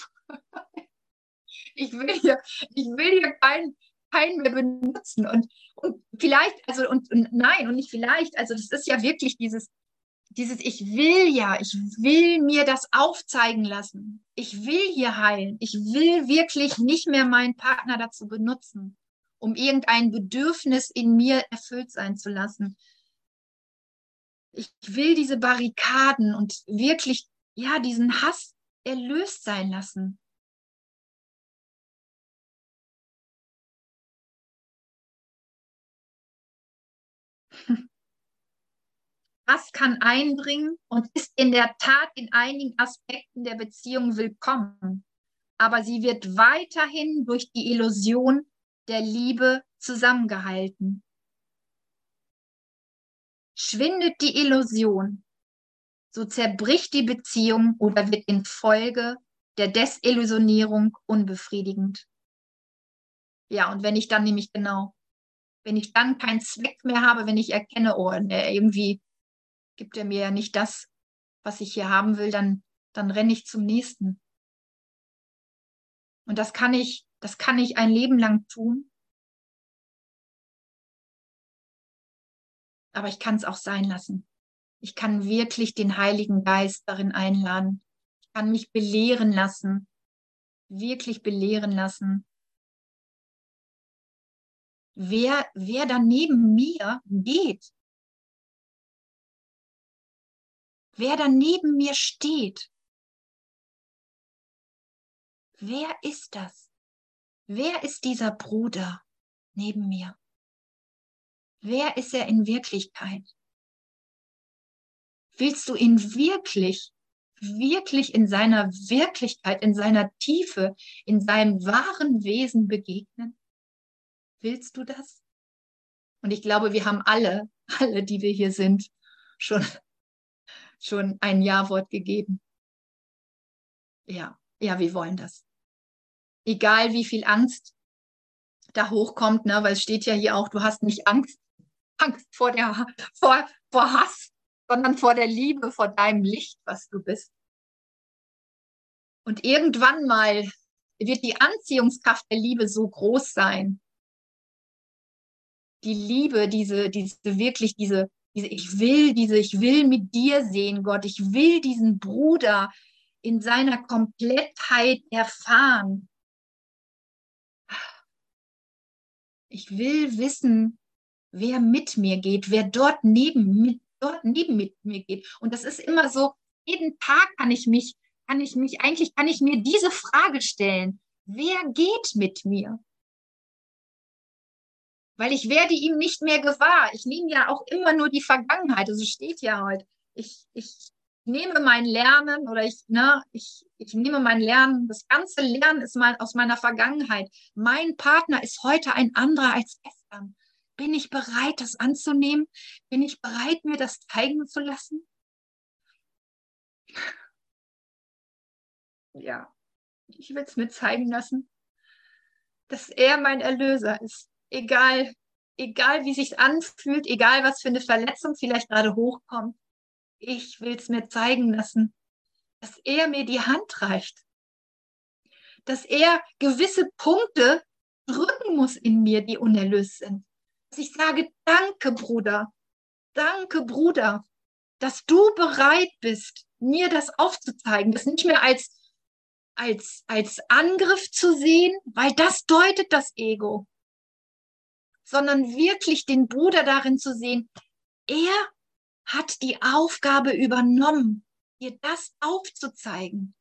Ich will hier, ich will hier keinen, keinen mehr benutzen. Und, und vielleicht, also und, und nein, und nicht vielleicht, also das ist ja wirklich dieses, dieses, ich will ja, ich will mir das aufzeigen lassen. Ich will hier heilen. Ich will wirklich nicht mehr meinen Partner dazu benutzen, um irgendein Bedürfnis in mir erfüllt sein zu lassen. Ich will diese Barrikaden und wirklich, ja, diesen Hass erlöst sein lassen. Hass kann einbringen und ist in der Tat in einigen Aspekten der Beziehung willkommen. Aber sie wird weiterhin durch die Illusion der Liebe zusammengehalten. Schwindet die Illusion, so zerbricht die Beziehung oder wird in Folge der Desillusionierung unbefriedigend. Ja, und wenn ich dann nämlich genau, wenn ich dann keinen Zweck mehr habe, wenn ich erkenne, oh, ne, irgendwie gibt er mir ja nicht das, was ich hier haben will, dann, dann renne ich zum nächsten. Und das kann ich, das kann ich ein Leben lang tun. Aber ich kann es auch sein lassen. Ich kann wirklich den Heiligen Geist darin einladen. Ich kann mich belehren lassen, wirklich belehren lassen. Wer, wer da neben mir geht, wer da neben mir steht. Wer ist das? Wer ist dieser Bruder neben mir? Wer ist er in Wirklichkeit? Willst du ihn wirklich, wirklich in seiner Wirklichkeit, in seiner Tiefe, in seinem wahren Wesen begegnen? Willst du das? Und ich glaube, wir haben alle, alle, die wir hier sind, schon schon ein Ja-Wort gegeben. Ja, ja, wir wollen das. Egal wie viel Angst da hochkommt, ne, weil es steht ja hier auch, du hast nicht Angst, Angst vor der, vor, vor Hass, sondern vor der Liebe, vor deinem Licht, was du bist. Und irgendwann mal wird die Anziehungskraft der Liebe so groß sein. Die Liebe, diese, diese wirklich, diese, diese, ich will diese, ich will mit dir sehen, Gott, ich will diesen Bruder in seiner Komplettheit erfahren. Ich will wissen, wer mit mir geht, wer dort neben, mit, dort neben mit mir geht. Und das ist immer so, jeden Tag kann ich mich, kann ich mich, eigentlich kann ich mir diese Frage stellen. Wer geht mit mir? Weil ich werde ihm nicht mehr gewahr. Ich nehme ja auch immer nur die Vergangenheit. Also steht ja heute. Ich, ich nehme mein Lernen oder ich, ne, ich, ich nehme mein Lernen. Das ganze Lernen ist mal aus meiner Vergangenheit. Mein Partner ist heute ein anderer als gestern. Bin ich bereit, das anzunehmen? Bin ich bereit, mir das zeigen zu lassen? Ja, ich will es mir zeigen lassen, dass er mein Erlöser ist egal, egal wie sich anfühlt, egal was für eine Verletzung vielleicht gerade hochkommt, ich will es mir zeigen lassen, dass er mir die Hand reicht, dass er gewisse Punkte drücken muss in mir, die unerlöst sind. Dass ich sage, danke Bruder, danke Bruder, dass du bereit bist, mir das aufzuzeigen, das nicht mehr als als, als Angriff zu sehen, weil das deutet das Ego sondern wirklich den Bruder darin zu sehen, er hat die Aufgabe übernommen, dir das aufzuzeigen,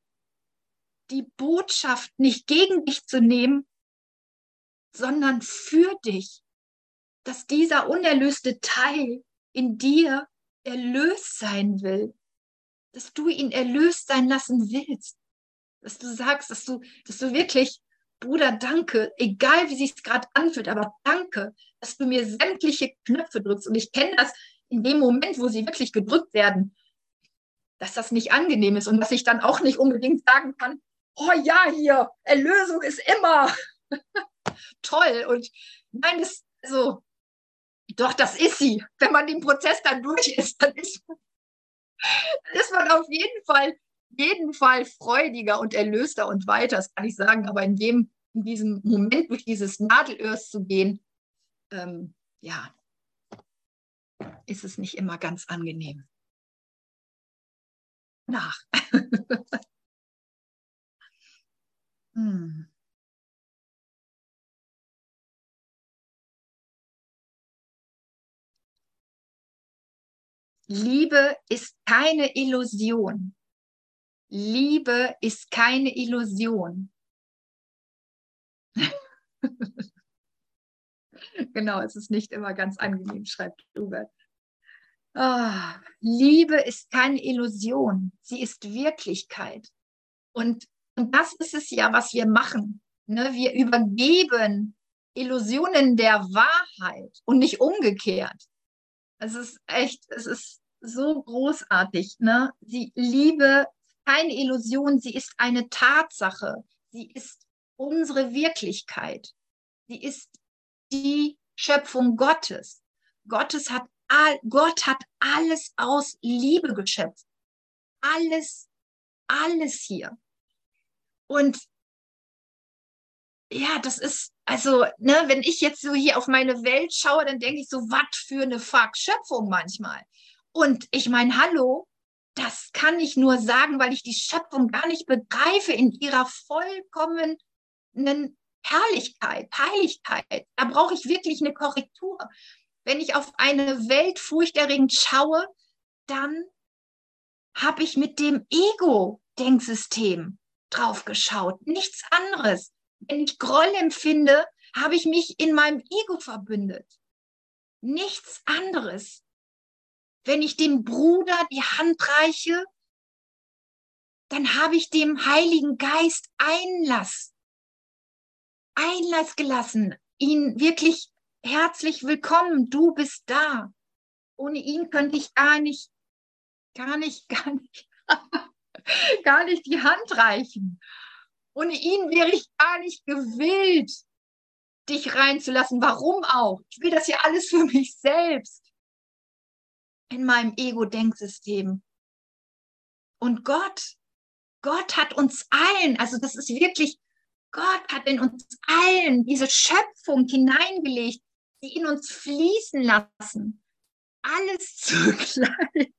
die Botschaft nicht gegen dich zu nehmen, sondern für dich, dass dieser unerlöste Teil in dir erlöst sein will, dass du ihn erlöst sein lassen willst, dass du sagst, dass du, dass du wirklich Bruder, danke, egal wie sich es gerade anfühlt, aber danke, dass du mir sämtliche Knöpfe drückst. Und ich kenne das in dem Moment, wo sie wirklich gedrückt werden, dass das nicht angenehm ist und dass ich dann auch nicht unbedingt sagen kann, oh ja, hier, Erlösung ist immer [laughs] toll. Und nein, das, so, doch, das ist sie. Wenn man den Prozess dann durch ist, dann ist, ist man auf jeden Fall, jeden Fall freudiger und erlöster und weiter, das kann ich sagen. Aber in dem, in diesem Moment durch dieses Nadelöhr zu gehen, ähm, ja, ist es nicht immer ganz angenehm. Nach. [laughs] hm. Liebe ist keine Illusion. Liebe ist keine Illusion. [laughs] genau, es ist nicht immer ganz angenehm, schreibt Hubert. Oh, Liebe ist keine Illusion, sie ist Wirklichkeit. Und, und das ist es ja, was wir machen. Ne? Wir übergeben Illusionen der Wahrheit und nicht umgekehrt. Es ist echt, es ist so großartig. Ne? Sie Liebe, keine Illusion, sie ist eine Tatsache. Sie ist unsere Wirklichkeit. Sie ist die Schöpfung Gottes. Gottes hat all, Gott hat alles aus Liebe geschöpft. Alles, alles hier. Und ja, das ist, also, ne, wenn ich jetzt so hier auf meine Welt schaue, dann denke ich so, was für eine Fuck-Schöpfung manchmal. Und ich meine, hallo, das kann ich nur sagen, weil ich die Schöpfung gar nicht begreife in ihrer vollkommenen Herrlichkeit, Heiligkeit. Da brauche ich wirklich eine Korrektur. Wenn ich auf eine Welt furchterregend schaue, dann habe ich mit dem Ego-Denksystem drauf geschaut. Nichts anderes. Wenn ich Groll empfinde, habe ich mich in meinem Ego verbündet. Nichts anderes. Wenn ich dem Bruder die Hand reiche, dann habe ich dem Heiligen Geist Einlass, Einlass gelassen, ihn wirklich herzlich willkommen, du bist da. Ohne ihn könnte ich gar nicht, gar nicht, [laughs] gar nicht, gar nicht die Hand reichen. Ohne ihn wäre ich gar nicht gewillt, dich reinzulassen. Warum auch? Ich will das ja alles für mich selbst. In meinem Ego-Denksystem. Und Gott, Gott hat uns allen, also das ist wirklich, Gott hat in uns allen diese Schöpfung hineingelegt, die in uns fließen lassen. Alles [laughs] zugleich.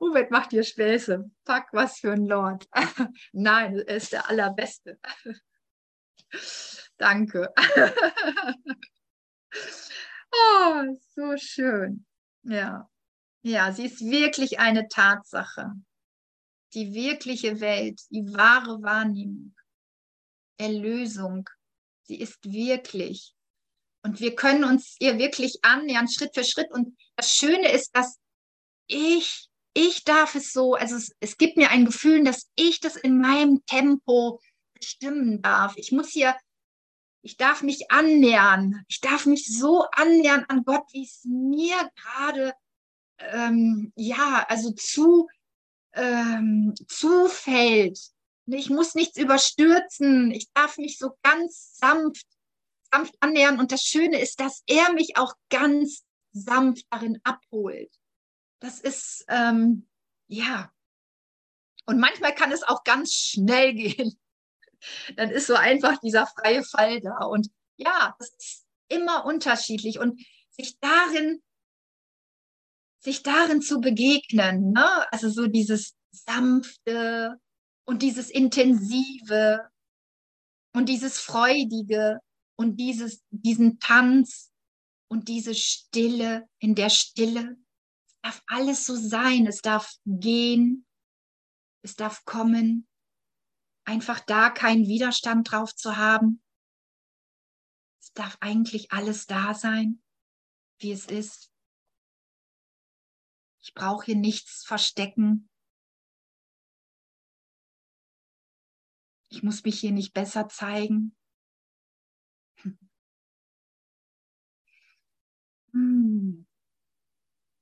Hubert macht dir Späße. Fuck, was für ein Lord. [laughs] Nein, er ist der Allerbeste. [laughs] Danke. oh, so schön. Ja. Ja, sie ist wirklich eine Tatsache. Die wirkliche Welt, die wahre Wahrnehmung, Erlösung, sie ist wirklich. Und wir können uns ihr wirklich annähern, Schritt für Schritt. Und das Schöne ist, dass ich, ich darf es so, also es, es gibt mir ein Gefühl, dass ich das in meinem Tempo bestimmen darf. Ich muss hier, ich darf mich annähern. Ich darf mich so annähern an Gott, wie es mir gerade, ähm, ja, also zu, ähm, zufällt. Ich muss nichts überstürzen. Ich darf mich so ganz sanft sanft annähern. Und das Schöne ist, dass er mich auch ganz sanft darin abholt. Das ist, ähm, ja. Und manchmal kann es auch ganz schnell [laughs] gehen. Dann ist so einfach dieser freie Fall da. Und ja, das ist immer unterschiedlich. Und sich darin, sich darin zu begegnen, ne? also so dieses sanfte und dieses intensive und dieses freudige, und dieses, diesen Tanz und diese Stille, in der Stille es darf alles so sein, es darf gehen, es darf kommen, einfach da keinen Widerstand drauf zu haben. Es darf eigentlich alles da sein, wie es ist. Ich brauche hier nichts verstecken. Ich muss mich hier nicht besser zeigen. Hm.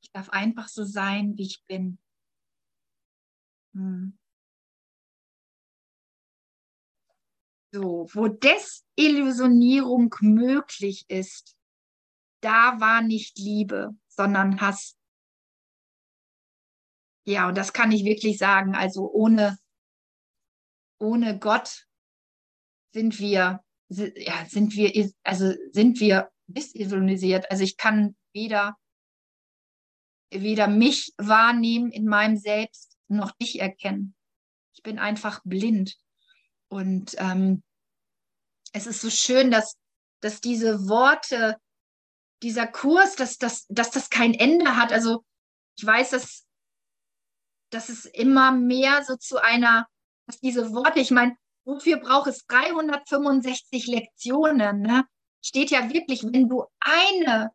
Ich darf einfach so sein, wie ich bin. Hm. So, wo Desillusionierung möglich ist, da war nicht Liebe, sondern Hass. Ja, und das kann ich wirklich sagen. Also ohne, ohne Gott sind wir, ja, sind wir, also sind wir desillusioniert. Also ich kann weder, weder mich wahrnehmen in meinem Selbst noch dich erkennen. Ich bin einfach blind. Und ähm, es ist so schön, dass, dass diese Worte, dieser Kurs, dass, dass, dass das kein Ende hat. Also ich weiß, dass, dass es immer mehr so zu einer, dass diese Worte, ich meine, wofür braucht es 365 Lektionen? Ne? Steht ja wirklich, wenn du eine,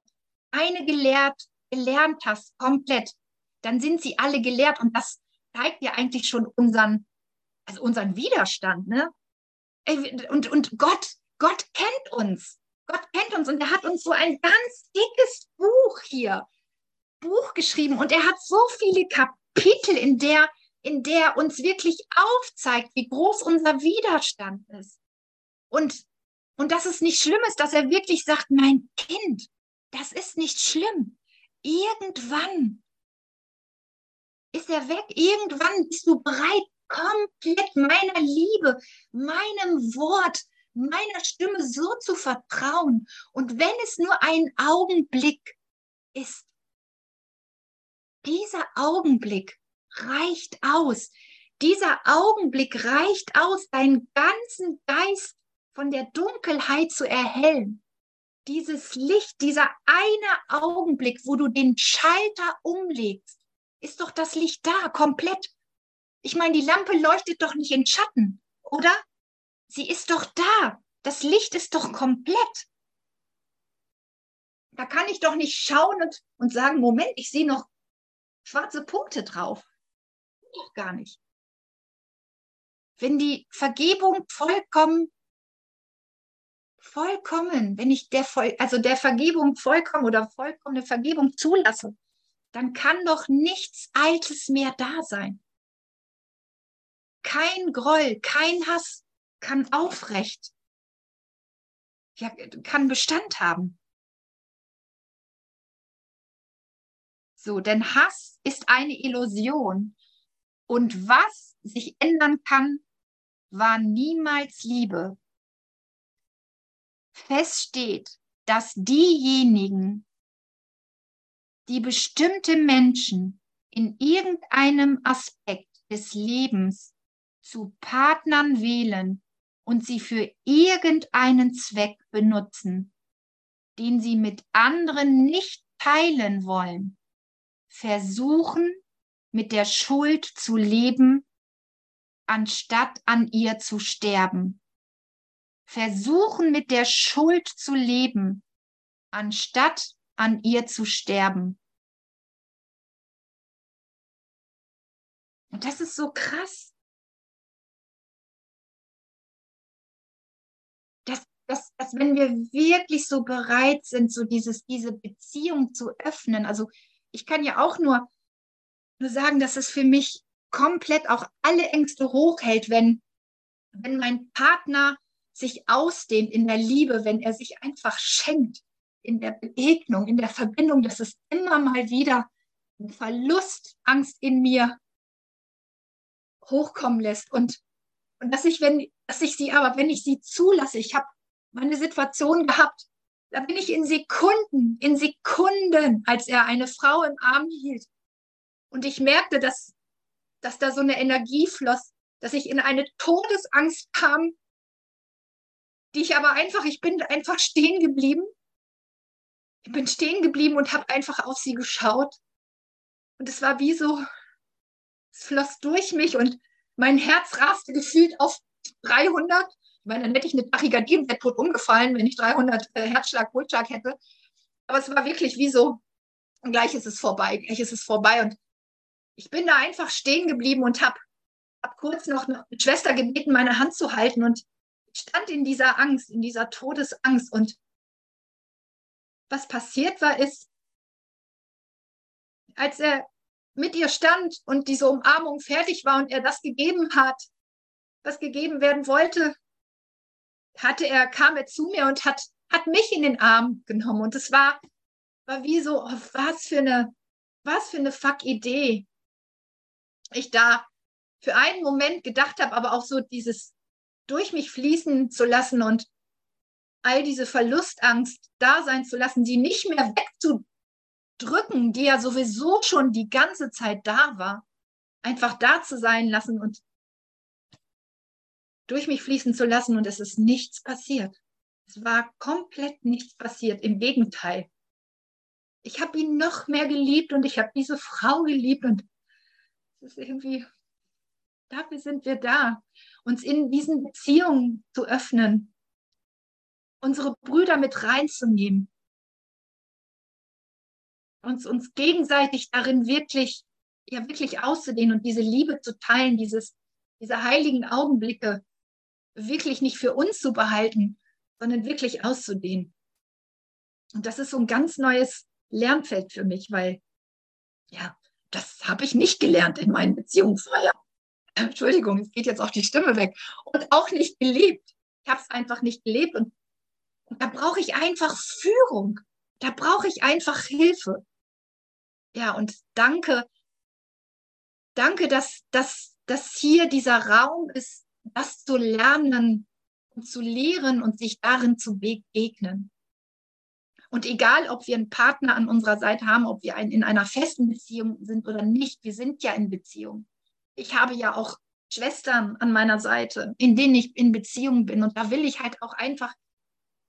eine gelehrt, gelernt hast, komplett, dann sind sie alle gelehrt und das zeigt ja eigentlich schon unseren, also unseren Widerstand, ne? Und, und Gott, Gott kennt uns. Gott kennt uns und er hat uns so ein ganz dickes Buch hier, Buch geschrieben und er hat so viele Kapitel, in der, in der uns wirklich aufzeigt, wie groß unser Widerstand ist. Und, und dass es nicht schlimm ist, dass er wirklich sagt, mein Kind, das ist nicht schlimm. Irgendwann ist er weg. Irgendwann bist du bereit, komplett meiner Liebe, meinem Wort, meiner Stimme so zu vertrauen. Und wenn es nur ein Augenblick ist, dieser Augenblick reicht aus. Dieser Augenblick reicht aus, deinen ganzen Geist von der Dunkelheit zu erhellen. Dieses Licht, dieser eine Augenblick, wo du den Schalter umlegst, ist doch das Licht da, komplett. Ich meine, die Lampe leuchtet doch nicht in Schatten, oder? Sie ist doch da. Das Licht ist doch komplett. Da kann ich doch nicht schauen und, und sagen, Moment, ich sehe noch schwarze Punkte drauf. Doch gar nicht. Wenn die Vergebung vollkommen, vollkommen, wenn ich der, also der Vergebung vollkommen oder vollkommene Vergebung zulasse, dann kann doch nichts Altes mehr da sein. Kein Groll, kein Hass kann aufrecht, ja, kann Bestand haben. So, denn Hass ist eine Illusion. Und was sich ändern kann, war niemals Liebe. Fest steht, dass diejenigen, die bestimmte Menschen in irgendeinem Aspekt des Lebens zu Partnern wählen und sie für irgendeinen Zweck benutzen, den sie mit anderen nicht teilen wollen, versuchen mit der Schuld zu leben, anstatt an ihr zu sterben. Versuchen mit der Schuld zu leben, anstatt an ihr zu sterben. Und das ist so krass. Dass, dass, dass wenn wir wirklich so bereit sind, so dieses, diese Beziehung zu öffnen, also ich kann ja auch nur, nur sagen, dass es für mich komplett auch alle Ängste hochhält, wenn, wenn mein Partner sich ausdehnt in der Liebe, wenn er sich einfach schenkt, in der Begegnung, in der Verbindung, dass es immer mal wieder einen Verlust, Angst in mir hochkommen lässt. Und, und dass ich, wenn, dass ich sie aber, wenn ich sie zulasse, ich habe meine Situation gehabt, da bin ich in Sekunden, in Sekunden, als er eine Frau im Arm hielt und ich merkte, dass, dass da so eine Energie floss, dass ich in eine Todesangst kam, die ich aber einfach, ich bin einfach stehen geblieben ich bin stehen geblieben und habe einfach auf sie geschaut. Und es war wie so, es floss durch mich und mein Herz raste gefühlt auf 300. Ich meine, dann hätte ich eine Tachykardie und wäre tot umgefallen, wenn ich 300 äh, Herzschlag, Pulsschlag hätte. Aber es war wirklich wie so, gleich ist es vorbei, gleich ist es vorbei. Und ich bin da einfach stehen geblieben und habe habe kurz noch eine Schwester gebeten, meine Hand zu halten und stand in dieser Angst, in dieser Todesangst. Und was passiert war, ist, als er mit ihr stand und diese Umarmung fertig war und er das gegeben hat, was gegeben werden wollte, hatte er, kam er zu mir und hat, hat mich in den Arm genommen. Und es war, war wie so, oh, was für eine, was für eine Fuck-Idee. Ich da für einen Moment gedacht habe, aber auch so dieses durch mich fließen zu lassen und all diese Verlustangst da sein zu lassen, die nicht mehr wegzudrücken, die ja sowieso schon die ganze Zeit da war, einfach da zu sein lassen und durch mich fließen zu lassen und es ist nichts passiert. Es war komplett nichts passiert. Im Gegenteil. Ich habe ihn noch mehr geliebt und ich habe diese Frau geliebt und ist irgendwie, dafür sind wir da, uns in diesen Beziehungen zu öffnen, unsere Brüder mit reinzunehmen, uns, uns gegenseitig darin wirklich, ja, wirklich auszudehnen und diese Liebe zu teilen, dieses, diese heiligen Augenblicke wirklich nicht für uns zu behalten, sondern wirklich auszudehnen. Und das ist so ein ganz neues Lernfeld für mich, weil, ja, das habe ich nicht gelernt in meinen Beziehungen vorher. [laughs] Entschuldigung, es geht jetzt auch die Stimme weg. Und auch nicht gelebt. Ich habe es einfach nicht gelebt. Und, und da brauche ich einfach Führung. Da brauche ich einfach Hilfe. Ja, und danke, danke, dass, dass, dass hier dieser Raum ist, das zu lernen und zu lehren und sich darin zu begegnen. Und egal, ob wir einen Partner an unserer Seite haben, ob wir in einer festen Beziehung sind oder nicht, wir sind ja in Beziehung. Ich habe ja auch Schwestern an meiner Seite, in denen ich in Beziehung bin. Und da will ich halt auch einfach,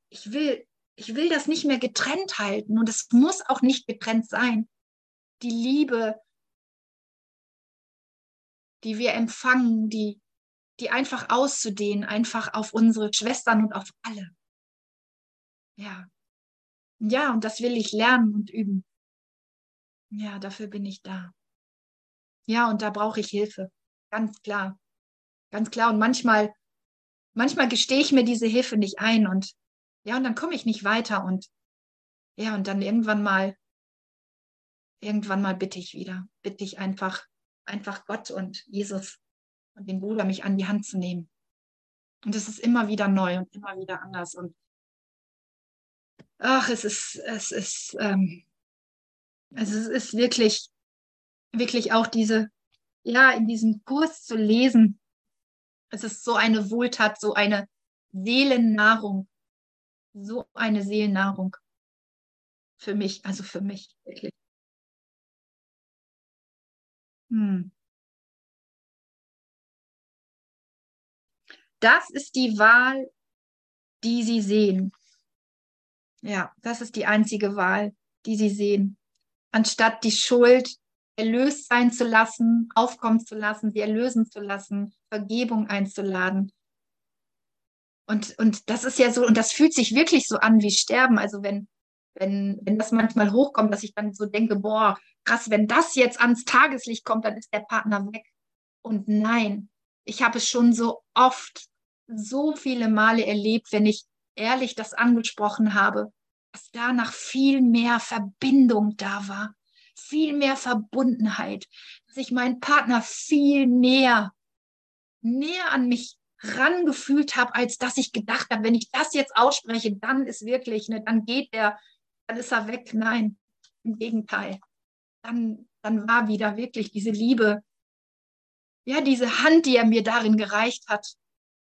ich will, ich will das nicht mehr getrennt halten. Und es muss auch nicht getrennt sein. Die Liebe, die wir empfangen, die, die einfach auszudehnen, einfach auf unsere Schwestern und auf alle. Ja. Ja, und das will ich lernen und üben. Ja, dafür bin ich da. Ja, und da brauche ich Hilfe. Ganz klar. Ganz klar. Und manchmal, manchmal gestehe ich mir diese Hilfe nicht ein und ja, und dann komme ich nicht weiter und ja, und dann irgendwann mal, irgendwann mal bitte ich wieder, bitte ich einfach, einfach Gott und Jesus und den Bruder mich an die Hand zu nehmen. Und es ist immer wieder neu und immer wieder anders. Und ach, es ist, es ist, ähm, also es ist wirklich, wirklich auch diese, ja, in diesem Kurs zu lesen. Es ist so eine Wohltat, so eine Seelennahrung, so eine Seelennahrung für mich, also für mich wirklich. Hm. Das ist die Wahl, die Sie sehen. Ja, das ist die einzige Wahl, die Sie sehen. Anstatt die Schuld erlöst sein zu lassen, aufkommen zu lassen, sie erlösen zu lassen, Vergebung einzuladen. Und, und das ist ja so, und das fühlt sich wirklich so an wie Sterben. Also wenn, wenn, wenn das manchmal hochkommt, dass ich dann so denke, boah, krass, wenn das jetzt ans Tageslicht kommt, dann ist der Partner weg. Und nein, ich habe es schon so oft so viele Male erlebt, wenn ich ehrlich das angesprochen habe, dass danach viel mehr Verbindung da war, viel mehr Verbundenheit, dass ich meinen Partner viel näher, näher an mich rangefühlt habe, als dass ich gedacht habe, wenn ich das jetzt ausspreche, dann ist wirklich, ne, dann geht der, dann ist er weg. Nein, im Gegenteil. Dann, dann war wieder wirklich diese Liebe, ja, diese Hand, die er mir darin gereicht hat,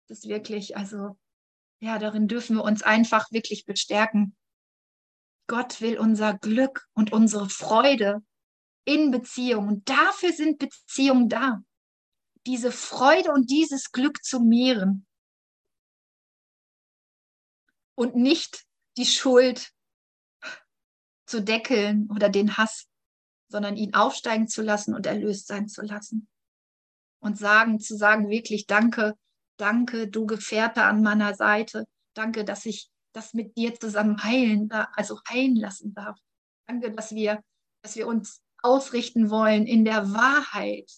das ist wirklich, also ja, darin dürfen wir uns einfach wirklich bestärken. Gott will unser Glück und unsere Freude in Beziehungen. Und dafür sind Beziehungen da. Diese Freude und dieses Glück zu mehren. Und nicht die Schuld zu deckeln oder den Hass, sondern ihn aufsteigen zu lassen und erlöst sein zu lassen. Und sagen, zu sagen, wirklich, danke, Danke, du Gefährte an meiner Seite. Danke, dass ich das mit dir zusammen heilen, also heilen lassen darf. Danke, dass wir, dass wir uns ausrichten wollen in der Wahrheit.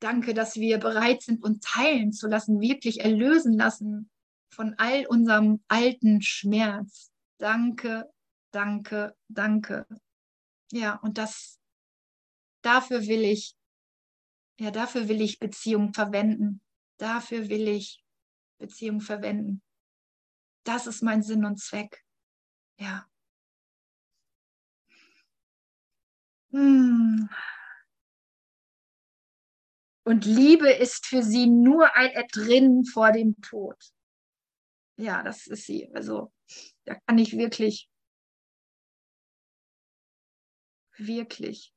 Danke, dass wir bereit sind, uns heilen zu lassen, wirklich erlösen lassen von all unserem alten Schmerz. Danke, danke, danke. Ja, und das, dafür will ich, ja, dafür will ich Beziehung verwenden. Dafür will ich Beziehung verwenden. Das ist mein Sinn und Zweck. Ja. Hm. Und Liebe ist für sie nur ein Entrinnen vor dem Tod. Ja, das ist sie. Also da kann ich wirklich, wirklich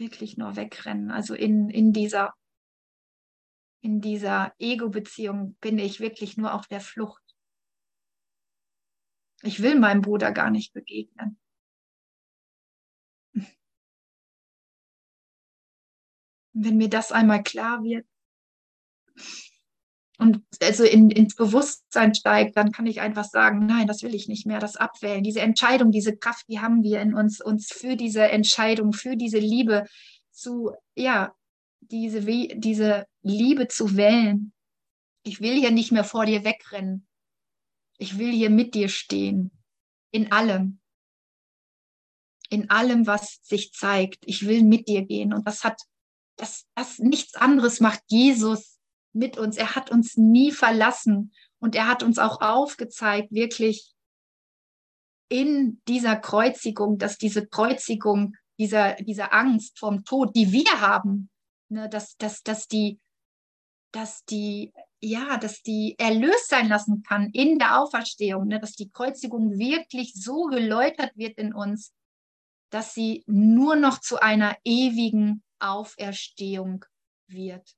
wirklich nur wegrennen. Also in, in dieser, in dieser Ego-Beziehung bin ich wirklich nur auf der Flucht. Ich will meinem Bruder gar nicht begegnen. Wenn mir das einmal klar wird und also in, ins Bewusstsein steigt, dann kann ich einfach sagen, nein, das will ich nicht mehr, das abwählen. Diese Entscheidung, diese Kraft, die haben wir in uns, uns für diese Entscheidung, für diese Liebe zu, ja, diese, diese Liebe zu wählen. Ich will hier nicht mehr vor dir wegrennen. Ich will hier mit dir stehen. In allem. In allem, was sich zeigt. Ich will mit dir gehen. Und das hat das, das nichts anderes macht Jesus mit uns. Er hat uns nie verlassen und er hat uns auch aufgezeigt, wirklich in dieser Kreuzigung, dass diese Kreuzigung, dieser, diese Angst vom Tod, die wir haben, ne, dass, dass, dass die, dass die, ja, dass die erlöst sein lassen kann in der Auferstehung, ne, dass die Kreuzigung wirklich so geläutert wird in uns, dass sie nur noch zu einer ewigen Auferstehung wird.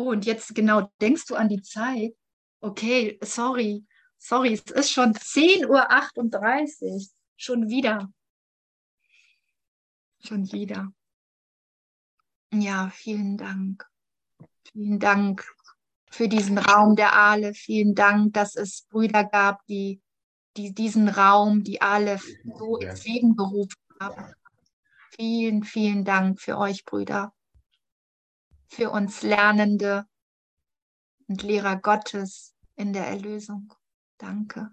Oh, und jetzt genau, denkst du an die Zeit? Okay, sorry, sorry, es ist schon 10.38 Uhr. Schon wieder. Schon wieder. Ja, vielen Dank. Vielen Dank für diesen Raum der Aale. Vielen Dank, dass es Brüder gab, die, die diesen Raum, die Aale so ins Leben gerufen haben. Vielen, vielen Dank für euch, Brüder, für uns Lernende und Lehrer Gottes in der Erlösung. Danke.